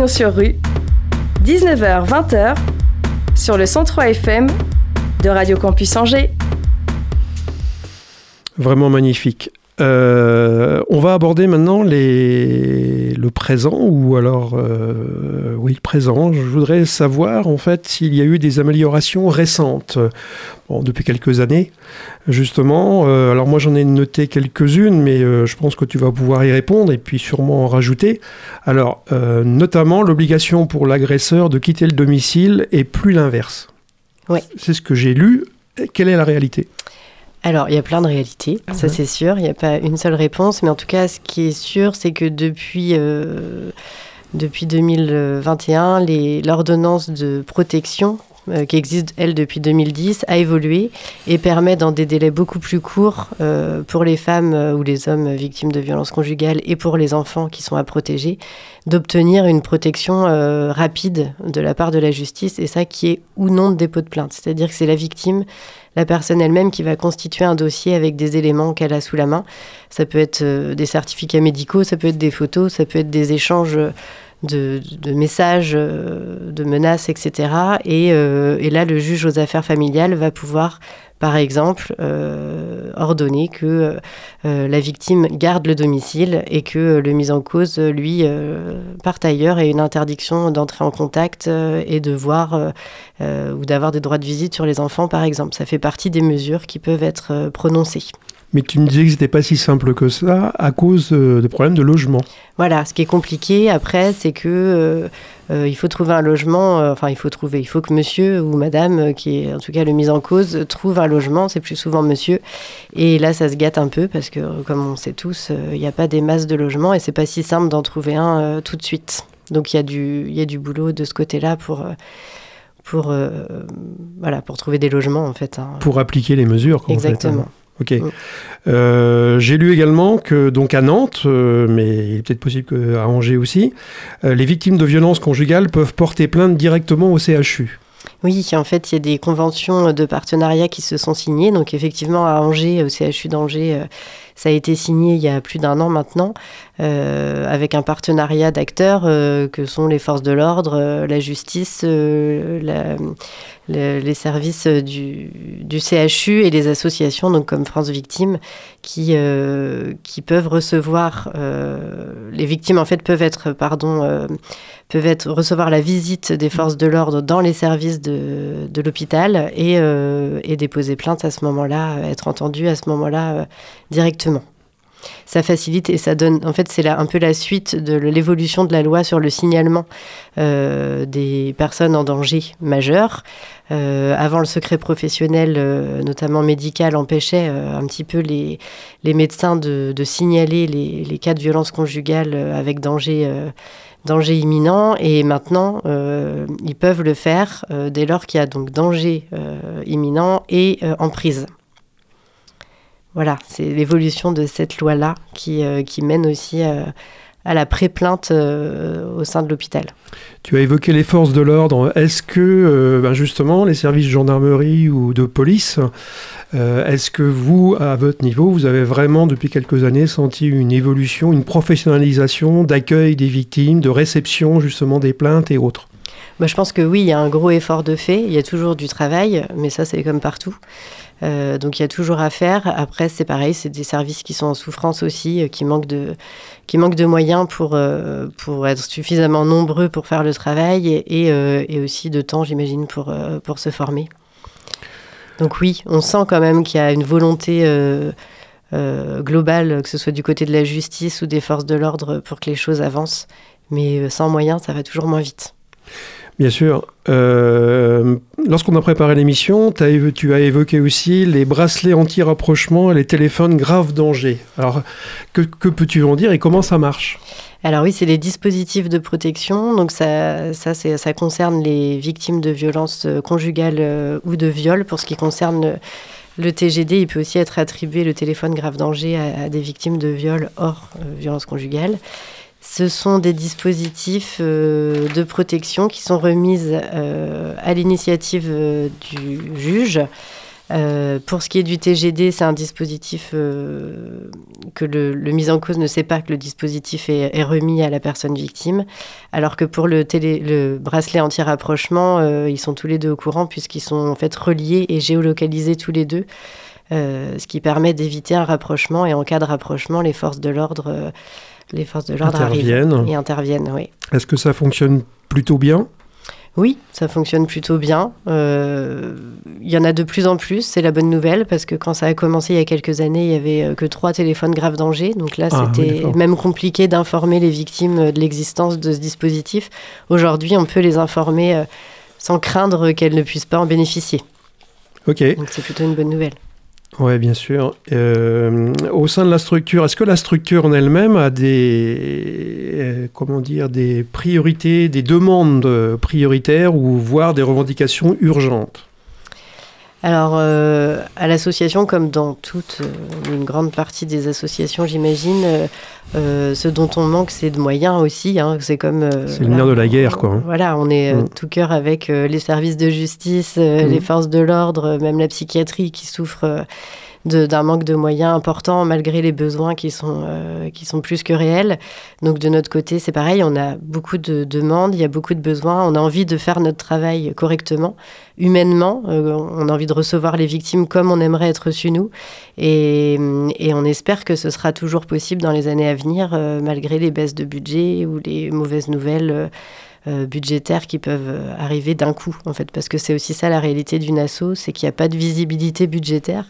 Sur rue, 19h-20h, sur le 103 FM de Radio Campus Angers. Vraiment magnifique. Euh, on va aborder maintenant les... le présent, ou alors, euh, oui, présent. Je voudrais savoir, en fait, s'il y a eu des améliorations récentes, depuis quelques années, justement. Euh, alors moi, j'en ai noté quelques-unes, mais je pense que tu vas pouvoir y répondre, et puis sûrement en rajouter. Alors, notamment l'obligation pour l'agresseur de quitter le domicile, et plus l'inverse. Oui. C'est ce que j'ai lu. Quelle est la réalité? Alors, il y a plein de réalités, ça c'est sûr, il n'y a pas une seule réponse, mais en tout cas, ce qui est sûr, c'est que depuis, euh, depuis 2021, l'ordonnance de protection euh, qui existe, elle, depuis 2010, a évolué et permet, dans des délais beaucoup plus courts, euh, pour les femmes ou les hommes victimes de violences conjugales et pour les enfants qui sont à protéger, d'obtenir une protection rapide de la part de la justice, et ça qui est ou non de dépôt de plainte. C'est-à-dire que c'est la victime la personne elle-même qui va constituer un dossier avec des éléments qu'elle a sous la main. Ça peut être euh, des certificats médicaux, ça peut être des photos, ça peut être des échanges de, messages, euh, de menaces, etc. Et, euh, et, là, le juge aux affaires familiales va pouvoir par exemple, euh, ordonner que la victime garde le domicile et que le mis en cause, lui, parte ailleurs et une interdiction d'entrer en contact et de voir ou d'avoir des droits de visite sur les enfants, par exemple. Ça fait partie des mesures qui peuvent être prononcées. Mais tu me disais que c'était pas si simple que ça à cause euh, des problèmes de logement. Voilà, ce qui est compliqué après, c'est que euh, euh, il faut trouver un logement. enfin, il faut trouver. Il faut que Monsieur ou Madame, qui est en tout cas le mis en cause, trouve un logement. C'est plus souvent Monsieur. Et là, ça se gâte un peu parce que, comme on sait tous, il n'y a pas des masses de logements et c'est pas si simple d'en trouver un tout de suite. Donc il y a du, y a du boulot de ce côté-là pour pour voilà pour trouver des logements en fait. Hein. Pour appliquer les mesures. Exactement. En fait, Ok. Euh, j'ai lu également que, donc à Nantes, euh, mais il est peut-être possible qu'à Angers aussi, euh, les victimes de violences conjugales peuvent porter plainte directement au CHU. Oui, en fait, il y a des conventions de partenariat qui se sont signées. Donc, effectivement, à Angers, au CHU d'Angers, ça a été signé il y a plus d'un an maintenant, avec un partenariat d'acteurs que sont les forces de l'ordre, la justice, les services du, CHU et les associations, donc comme France Victimes, qui, euh, qui peuvent recevoir, euh, les victimes en fait peuvent être, pardon, euh, peuvent être, recevoir la visite des forces de l'ordre dans les services de, de l'hôpital et, et déposer plainte à ce moment-là, être entendu à ce moment-là directement ça facilite et ça donne. En fait, c'est un peu la suite de l'évolution de la loi sur le signalement euh, des personnes en danger majeur. Euh, avant, le secret professionnel, euh, notamment médical, empêchait un petit peu les, médecins de, de signaler les, les, cas de violence conjugale avec danger danger imminent et maintenant ils peuvent le faire dès lors qu'il y a donc danger imminent et en prise. Voilà, c'est l'évolution de cette loi-là qui, euh, qui, mène aussi euh, à la pré-plainte euh, au sein de l'hôpital. Tu as évoqué les forces de l'ordre. Est-ce que, ben justement, les services de gendarmerie ou de police, est-ce que vous, à votre niveau, vous avez vraiment, depuis quelques années, senti une évolution, une professionnalisation d'accueil des victimes, de réception, justement, des plaintes et autres? Bah, Je pense que oui, il y a un gros effort de fait. Il y a toujours du travail, mais ça, c'est comme partout. Euh, donc il y a toujours à faire. Après, c'est pareil, c'est des services qui sont en souffrance aussi, euh, qui, manquent de, qui manquent de moyens pour, euh, pour être suffisamment nombreux pour faire le travail et, et, aussi de temps, j'imagine, pour, pour se former. Donc oui, on sent quand même qu'il y a une volonté globale, que ce soit du côté de la justice ou des forces de l'ordre, pour que les choses avancent. Mais sans moyens, ça va toujours moins vite. Bien sûr. Euh, lorsqu'on a préparé l'émission, tu as évoqué aussi les bracelets anti-rapprochement et les téléphones graves danger. Alors, que, peux-tu en dire et comment ça marche? Alors oui, c'est les dispositifs de protection. Donc ça, ça, concerne les victimes de violences euh, conjugales euh, ou de viol. Pour ce qui concerne le, TGD, il peut aussi être attribué le téléphone grave danger à, des victimes de viol hors violence conjugale. Ce sont des dispositifs euh, de protection qui sont remises euh, à l'initiative euh, du juge. Euh, pour ce qui est du TGD, c'est un dispositif que le, le, mis en cause ne sait pas que le dispositif est, remis à la personne victime, alors que pour le, le bracelet anti-rapprochement, ils sont tous les deux au courant puisqu'ils sont en fait reliés et géolocalisés tous les deux, ce qui permet d'éviter un rapprochement et en cas de rapprochement, les forces de l'ordre les forces de l'ordre arrivent et interviennent. Oui. Est-ce que ça fonctionne plutôt bien? Oui, ça fonctionne plutôt bien. Il euh, y en a de plus en plus, c'est la bonne nouvelle, parce que quand ça a commencé il y a quelques années, il n'y avait euh, que trois téléphones grave danger. Donc là, ah, c'était oui, même compliqué d'informer les victimes de l'existence de ce dispositif. Aujourd'hui, on peut les informer euh, sans craindre qu'elles ne puissent pas en bénéficier. Ok. Donc c'est plutôt une bonne nouvelle. Oui, bien sûr. Euh, au sein de la structure, est-ce que la structure en elle-même a des, euh, comment dire, des priorités, des demandes prioritaires ou voire des revendications urgentes? Alors, euh, à l'association, comme dans toute euh, une grande partie des associations, j'imagine, euh, ce dont on manque, c'est de moyens aussi. Hein. C'est comme. C'est le nerf de la guerre, quoi. Voilà, on est mm. tout cœur avec les services de justice, mm. les forces de l'ordre, même la psychiatrie qui souffre d'un manque de moyens important malgré les besoins qui sont, euh, qui sont plus que réels. Donc de notre côté, c'est pareil, on a beaucoup de demandes, il y a beaucoup de besoins, on a envie de faire notre travail correctement, humainement, euh, on a envie de recevoir les victimes comme on aimerait être reçu nous, et, et, on espère que ce sera toujours possible dans les années à venir, euh, malgré les baisses de budget ou les mauvaises nouvelles. Budgétaires qui peuvent arriver d'un coup, en fait, parce que c'est aussi ça la réalité d'une asso, c'est qu'il n'y a pas de visibilité budgétaire.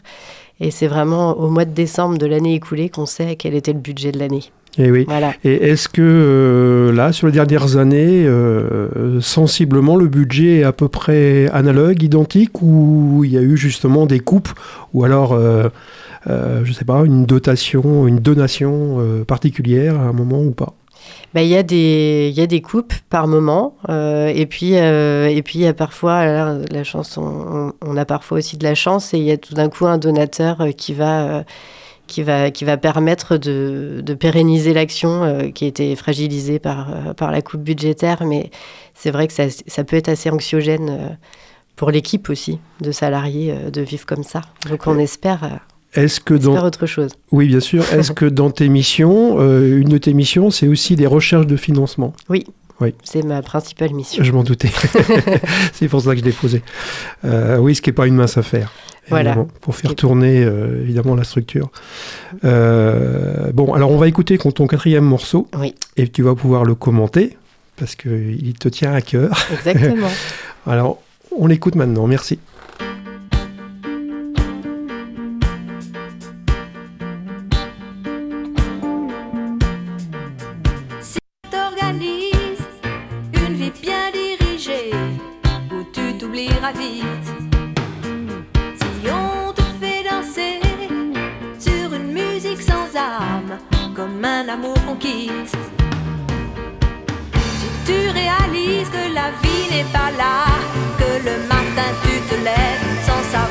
Et c'est vraiment au mois de décembre de l'année écoulée qu'on sait quel était le budget de l'année. Et oui. Voilà. Et est-ce que euh, là, sur les dernières années, euh, sensiblement, le budget est à peu près analogue, identique, ou il y a eu justement des coupes, ou alors, euh, je ne sais pas, une dotation, une donation particulière à un moment ou pas? Bah, il y, a des, y a des coupes par moment. Euh, et puis, euh, et puis, il y a parfois, là, la chance, on, on, a parfois aussi de la chance. Et il y a tout d'un coup un donateur euh, qui va, euh, qui va, qui va permettre de, de pérenniser l'action euh, qui a été fragilisée par, euh, par la coupe budgétaire. Mais c'est vrai que ça, ça, peut être assez anxiogène pour l'équipe aussi, de salariés, de vivre comme ça. Donc, on espère est-ce que dans autre chose Oui, bien sûr. Est-ce que dans tes missions, euh, une de tes missions, c'est aussi des recherches de financement? Oui. Oui. C'est ma principale mission. Je m'en doutais. c'est pour ça que je l'ai posé. Euh, oui, ce qui n'est pas une mince affaire. Voilà. Pour faire tourner euh, évidemment la structure. Bon, alors on va écouter ton quatrième morceau. Oui. Et tu vas pouvoir le commenter parce qu'il te tient à cœur. Exactement. alors, on l'écoute maintenant. Merci. Amour. Si tu réalises que la vie n'est pas là, que le matin tu te lèves sans savoir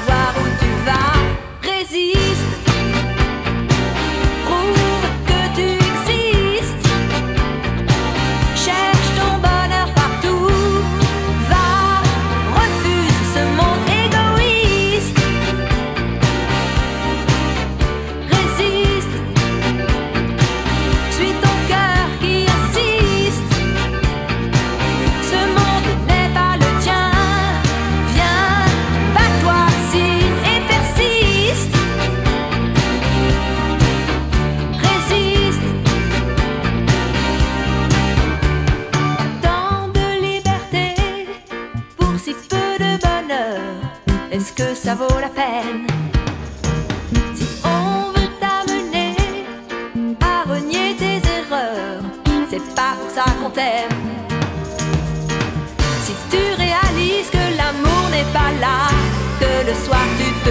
ça vaut la peine. Si on veut t'amener à renier tes erreurs, c'est pas pour ça qu'on t'aime. Si tu réalises que l'amour n'est pas là, que le soir tu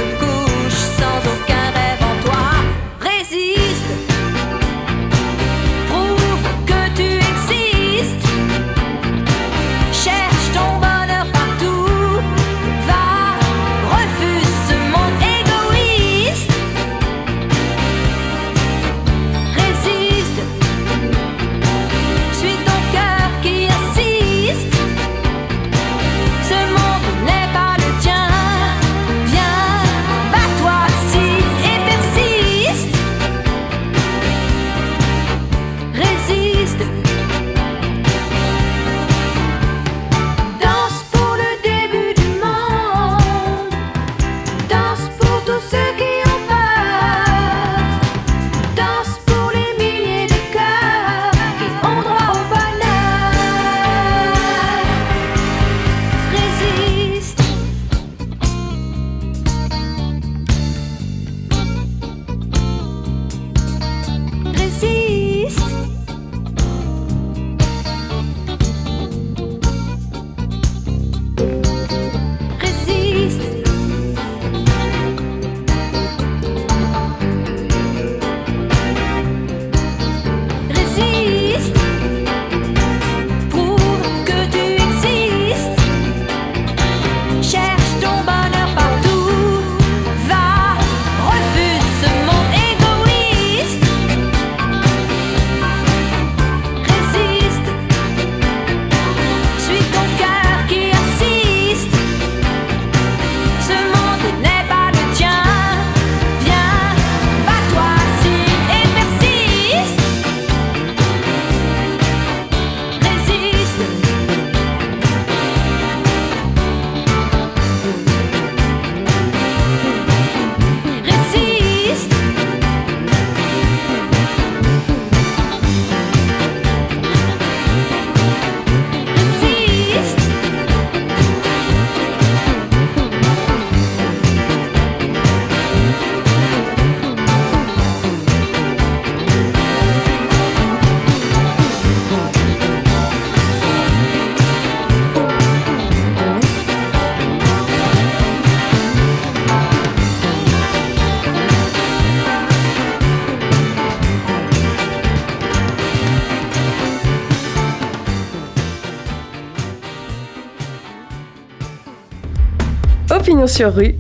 Opinion sur rue,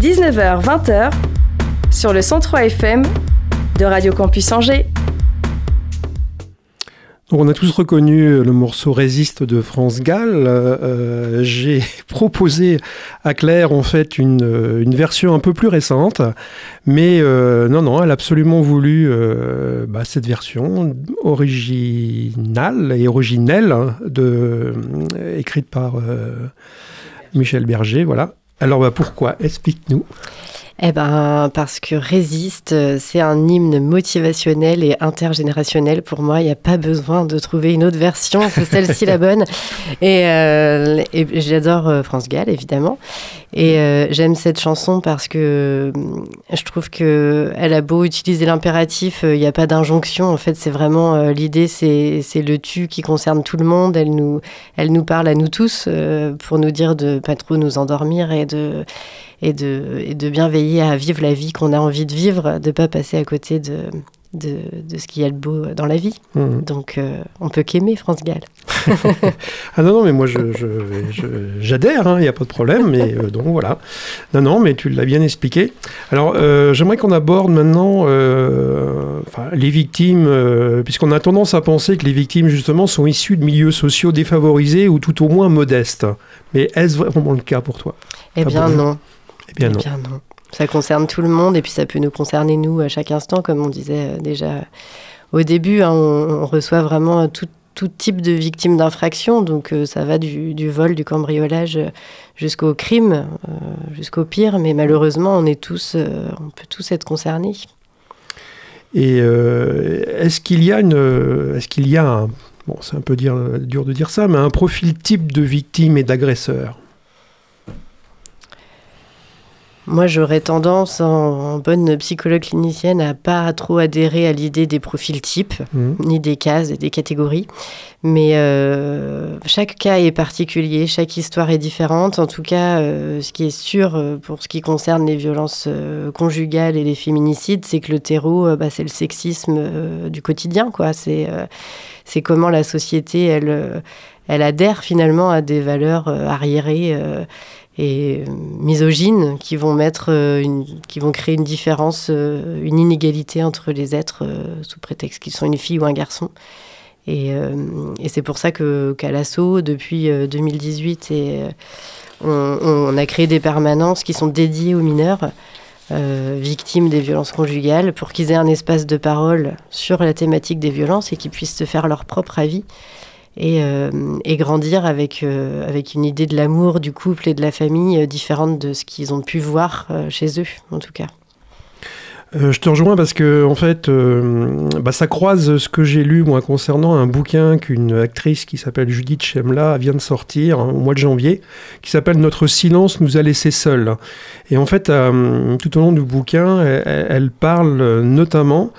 19h-20h, sur le 103 FM de Radio Campus Angers. On a tous reconnu le morceau Résiste de France Gall. Euh, J'ai proposé à Claire en fait une, version un peu plus récente, mais euh, non, non, elle a absolument voulu euh, bah, cette version originale et originelle hein, écrite par euh, Michel Berger. Voilà. Alors bah, pourquoi? Explique-nous. Eh ben, parce que Résiste, c'est un hymne motivationnel et intergénérationnel. Pour moi, il n'y a pas besoin de trouver une autre version. C'est celle-ci la bonne. Et, euh, et j'adore euh, France Gall, évidemment. Et euh, j'aime cette chanson parce que je trouve que elle a beau utiliser l'impératif, il n'y a pas d'injonction. En fait, c'est vraiment euh, l'idée, c'est le tu qui concerne tout le monde. Elle nous, elle nous parle à nous tous euh, pour nous dire de pas trop nous endormir et de et de, et de bien veiller à vivre la vie qu'on a envie de vivre, de pas passer à côté de, de, de ce qu'il y a de beau dans la vie. Mmh. Donc, euh, on peut qu'aimer France Gall. ah non, non, mais moi j'adhère, il n'y a pas de problème, mais euh, donc voilà. Non, non, mais tu l'as bien expliqué. Alors, euh, j'aimerais qu'on aborde maintenant euh, les victimes, puisqu'on a tendance à penser que les victimes, justement, sont issues de milieux sociaux défavorisés ou tout au moins modestes. Mais est-ce vraiment le cas pour toi? Eh Pas bien, non. Eh bien, Eh non. bien, non. Ça concerne tout le monde et puis ça peut nous concerner nous à chaque instant, comme on disait euh, déjà au début. hein, on, on reçoit vraiment euh, tout, tout type de victimes d'infraction, donc euh, ça va du, du vol, du cambriolage euh, jusqu'au crime, euh, jusqu'au pire. Mais malheureusement, on est tous, euh, on peut tous être concernés. Et euh, est-ce qu'il y a une, est-ce qu'il y a un, bon, c'est un peu dire, dur de dire ça, mais un profil type de victime et d'agresseur? Moi, j'aurais tendance, en, en bonne psychologue clinicienne, à pas trop adhérer à l'idée des profils types. Mhm. ni des cases, des catégories. Mais euh, chaque cas est particulier, chaque histoire est différente. En tout cas, euh, ce qui est sûr euh, pour ce qui concerne les violences conjugales et les féminicides, c'est que le terreau, bah, c'est le sexisme du quotidien. quoi. C'est c'est comment la société, elle, elle adhère finalement à des valeurs arriérées. Et euh, misogynes qui vont mettre euh, une, qui vont créer une différence, euh, une inégalité entre les êtres sous prétexte qu'ils sont une fille ou un garçon. Et, et c'est pour ça que qu'à depuis euh, 2018, et, on, a créé des permanences qui sont dédiées aux mineurs victimes des violences conjugales pour qu'ils aient un espace de parole sur la thématique des violences et qu'ils puissent se faire leur propre avis et, euh, et grandir avec, euh, avec une idée de l'amour, du couple et de la famille euh, différente de ce qu'ils ont pu voir chez eux, en tout cas. Je te rejoins parce que en fait, bah, ça croise ce que j'ai lu moi concernant un bouquin qu'une actrice qui s'appelle Judith Chemla vient de sortir au mois de janvier, qui s'appelle Notre silence nous a laissés seuls. Et en fait, tout au long du bouquin, elle, parle notamment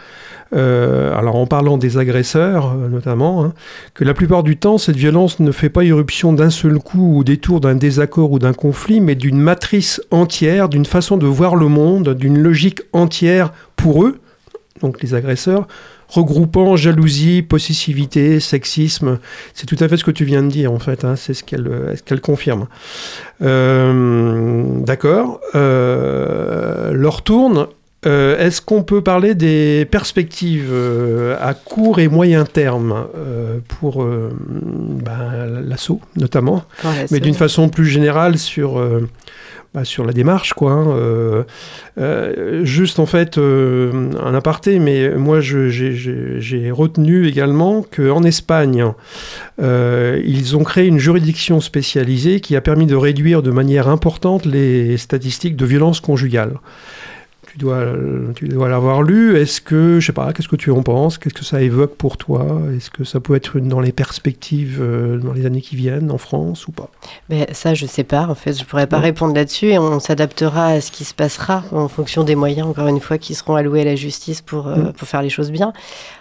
euh, alors en parlant des agresseurs euh, notamment, hein, que la plupart du temps, cette violence ne fait pas irruption d'un seul coup ou détour d'un désaccord ou d'un conflit, mais d'une matrice entière, d'une façon de voir le monde, d'une logique entière pour eux, donc les agresseurs, regroupant jalousie, possessivité, sexisme. C'est tout à fait ce que tu viens de dire en fait, hein, c'est ce qu'elle euh, confirme. D'accord. Leur tourne. Euh, Est-ce qu'on peut parler des perspectives euh, à court et moyen terme euh, pour ben, l'assaut notamment, mais d'une façon plus générale sur, bah, sur la démarche quoi. hein, juste en fait un aparté, mais moi j'ai- retenu également qu'en Espagne ils ont créé une juridiction spécialisée qui a permis de réduire de manière importante les statistiques de violence conjugale. Tu dois, tu dois l'avoir lu. Est-ce que, je sais pas, qu'est-ce que tu en penses? Qu'est-ce que ça évoque pour toi? Est-ce que ça peut être une- dans les perspectives euh, dans les années qui viennent en France ou pas? Ben, ça, je sais pas. En fait, je pourrais pas Ouais. répondre là-dessus et on s'adaptera à ce qui se passera en fonction des moyens, encore une fois, qui seront alloués à la justice pour, euh, Mm. pour faire les choses bien.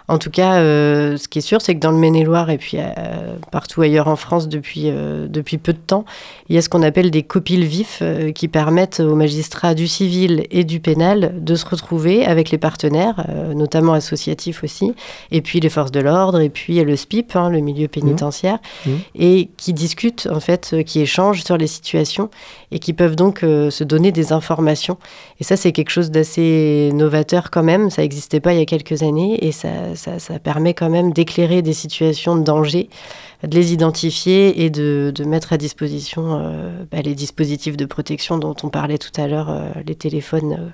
En tout cas, euh, ce qui est sûr, c'est que dans le Maine-et-Loire et puis euh, partout ailleurs en France depuis, euh, depuis peu de temps, il y a ce qu'on appelle des copiles vifs qui permettent aux magistrats du civil et du pénal de se retrouver avec les partenaires, notamment associatifs aussi, et puis les forces de l'ordre, et puis le SPIP, hein, le milieu pénitentiaire, Mmh. et qui discutent, en fait, qui échangent sur les situations, et qui peuvent donc se donner des informations. Et ça, c'est quelque chose d'assez novateur quand même, ça n'existait pas il y a quelques années, et ça, ça, permet quand même d'éclairer des situations de danger, de les identifier et de, mettre à disposition euh, bah, les dispositifs de protection dont on parlait tout à l'heure, euh, les téléphones euh,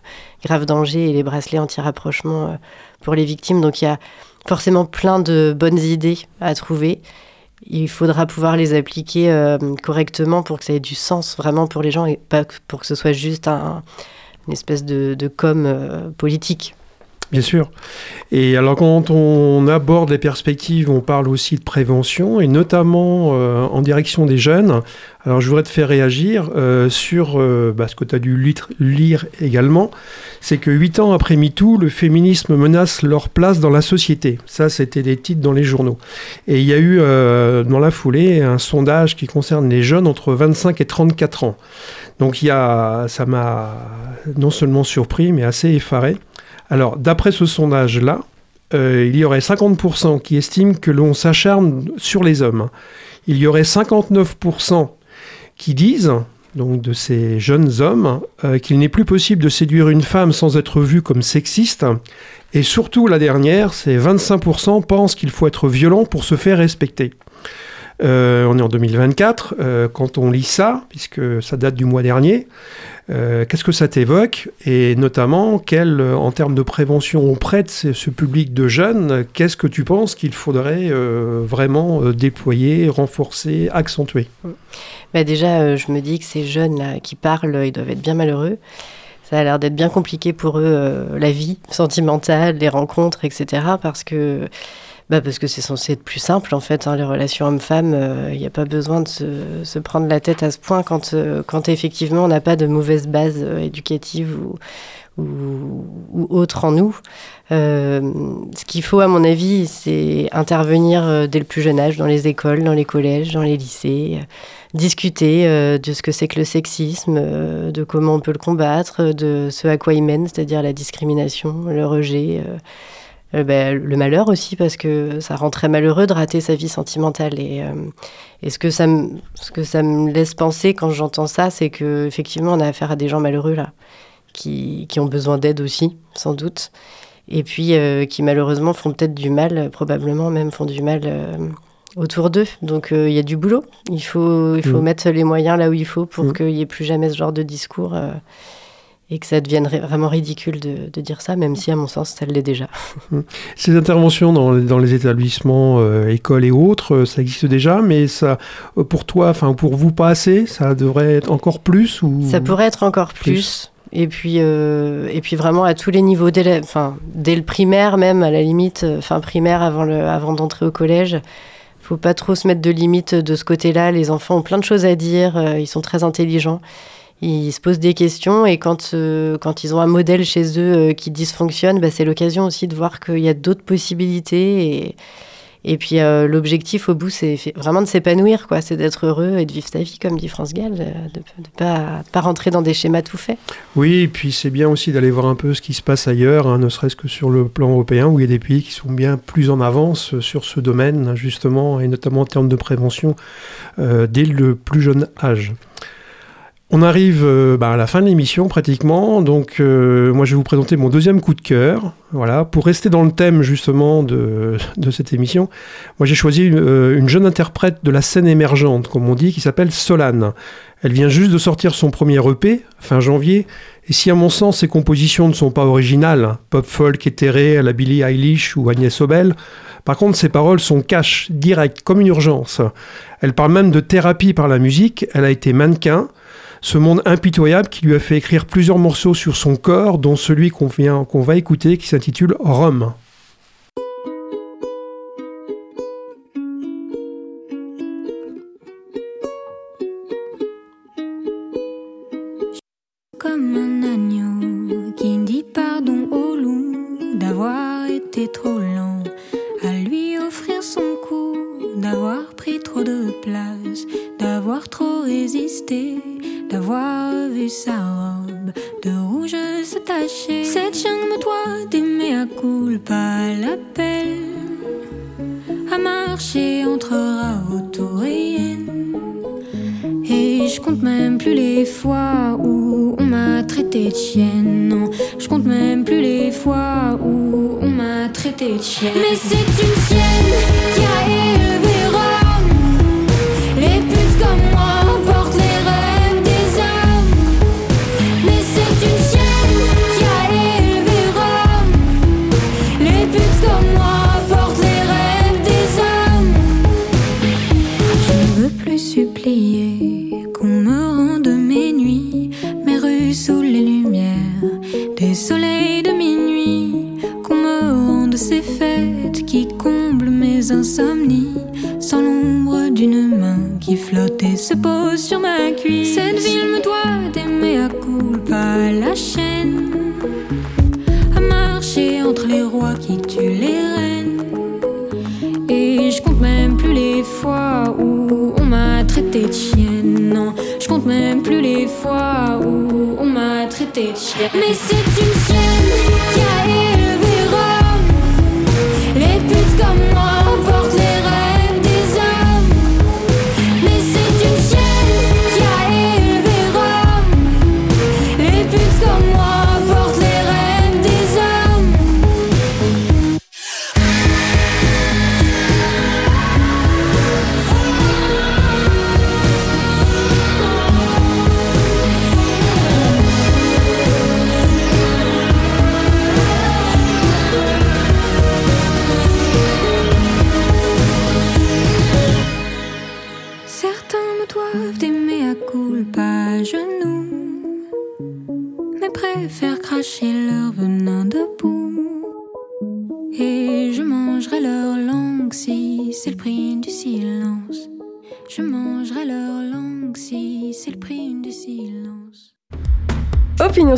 grave danger et les bracelets anti-rapprochement pour les victimes. Donc il y a forcément plein de bonnes idées à trouver. Il faudra pouvoir les appliquer correctement pour que ça ait du sens vraiment pour les gens et pas pour que ce soit juste un, une espèce de, com politique. Bien sûr. Et alors quand on aborde les perspectives, on parle aussi de prévention, et notamment euh, en direction des jeunes. Alors je voudrais te faire réagir euh, sur euh, bah, ce que tu as dû lire, également, c'est que huit ans après MeToo, le féminisme menace leur place dans la société. Ça, c'était des titres dans les journaux. Et il y a eu dans la foulée un sondage qui concerne les jeunes entre 25 et 34 ans. Donc y a, ça m'a non seulement surpris, mais assez effaré. Alors, d'après ce sondage-là, euh, il y aurait 50% qui estiment que l'on s'acharne sur les hommes. Il y aurait 59% qui disent, donc de ces jeunes hommes, euh, qu'il n'est plus possible de séduire une femme sans être vu comme sexiste. Et surtout, la dernière, c'est 25% pensent qu'il faut être violent pour se faire respecter. Euh, on est en 2024. euh, quand on lit ça, puisque ça date du mois dernier, euh, qu'est-ce que ça t'évoque Et notamment, quel, en termes de prévention auprès de ce, ce public de jeunes, qu'est-ce que tu penses qu'il faudrait vraiment déployer, renforcer, accentuer? Bah déjà, je me dis que ces jeunes là qui parlent, ils doivent être bien malheureux. Ça a l'air d'être bien compliqué pour eux, la vie sentimentale, les rencontres, etc. Parce que bah parce que c'est censé être plus simple en fait, hein, les relations hommes-femmes. Il n'y a pas besoin de se, prendre la tête à ce point quand, euh, quand effectivement on n'a pas de mauvaise base euh, éducative ou, ou, ou autre en nous. Euh, ce qu'il faut, à mon avis, c'est intervenir euh, dès le plus jeune âge dans les écoles, dans les collèges, dans les lycées, euh, discuter euh, de ce que c'est que le sexisme, euh, de comment on peut le combattre, de ce à quoi il mène, c'est-à-dire la discrimination, le rejet. Euh, ben, le malheur aussi, parce que ça rend très malheureux de rater sa vie sentimentale. Et, euh, et ce, que ça me, ce que ça me laisse penser quand j'entends ça, c'est qu'effectivement, on a affaire à des gens malheureux, là, qui, qui ont besoin d'aide aussi, sans doute. Et puis, euh, qui malheureusement font peut-être du mal, probablement même font du mal euh, autour d'eux. Donc, il y a du boulot. Il faut, il faut Mm. mettre les moyens là où il faut pour Mm. qu'il n'y ait plus jamais ce genre de discours. Et que ça devienne vraiment ridicule de, de dire ça, même si, à mon sens, ça l'est déjà. Ces interventions dans, dans les établissements, euh, écoles et autres, euh, ça existe déjà, mais ça, euh, pour toi, enfin pour vous, pas assez? Ça devrait être encore plus ou... Ça pourrait être encore plus. Plus. Et puis, euh, et puis vraiment à tous les niveaux, dès, la- enfin, dès le primaire même, à la limite, fin primaire avant, le, avant d'entrer au collège. faut pas trop se mettre de limites de ce côté-là. Les enfants ont plein de choses à dire, euh, ils sont très intelligents. Ils se posent des questions et quand, euh, quand ils ont un modèle chez eux euh, qui dysfonctionne, bah, c'est l'occasion aussi de voir qu'il y a d'autres possibilités. Et, et puis euh, l'objectif au bout, c'est vraiment de s'épanouir, quoi. C'est d'être heureux et de vivre sa vie, comme dit France Gall, de ne pas, pas rentrer dans des schémas tout faits. Oui, et puis c'est bien aussi d'aller voir un peu ce qui se passe ailleurs, hein, ne serait-ce que sur le plan européen, où il y a des pays qui sont bien plus en avance sur ce domaine, justement, et notamment en termes de prévention, dès le plus jeune âge. On arrive euh, bah, à la fin de l'émission pratiquement, donc euh, moi je vais vous présenter mon deuxième coup de cœur. Voilà, pour rester dans le thème justement de, de cette émission, moi j'ai choisi une, euh, une jeune interprète de la scène émergente, comme on dit, qui s'appelle Solane. Elle vient juste de sortir son premier EP, fin janvier, et si à mon sens ses compositions ne sont pas originales, pop folk éthéré à la Billie Eilish ou Agnès Obel, par contre ses paroles sont cash, directes, comme une urgence. Elle parle même de thérapie par la musique, elle a été mannequin, ce monde impitoyable qui lui a fait écrire plusieurs morceaux sur son corps, dont celui qu'on va écouter qui s'intitule Rome.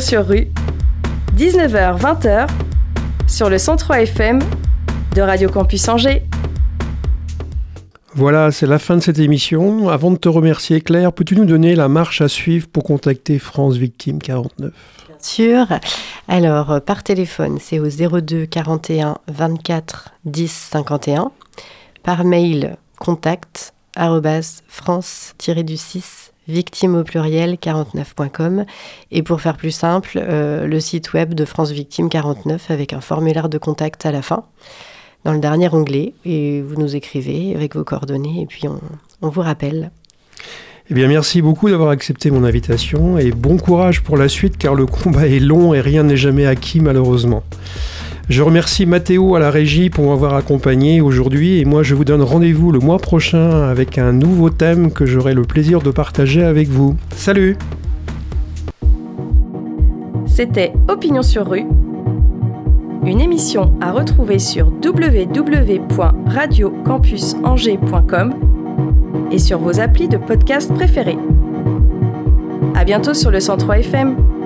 Sur rue, 19h-20h, sur le 103 FM de Radio Campus Angers. Voilà, c'est la fin de cette émission. Avant de te remercier, Claire, peux-tu nous donner la marche à suivre pour contacter France Victime 49 sûr. Alors, euh, par téléphone, c'est au 02 41 24 10 51. Par mail, contact arrobas france-du-6 victime au pluriel 49.com. Et pour faire plus simple, euh, le site web de France Victime 49 avec un formulaire de contact à la fin, dans le dernier onglet. Et vous nous écrivez avec vos coordonnées et puis on, on vous rappelle. Eh bien, merci beaucoup d'avoir accepté mon invitation et bon courage pour la suite car le combat est long et rien n'est jamais acquis malheureusement. Je remercie Mathéo à la régie pour m'avoir accompagné aujourd'hui et moi je vous donne rendez-vous le mois prochain avec un nouveau thème que j'aurai le plaisir de partager avec vous. Salut C'était Opinion sur rue, une émission à retrouver sur www.radiocampusangers.com et sur vos applis de podcast préférés. À bientôt sur le 103 FM.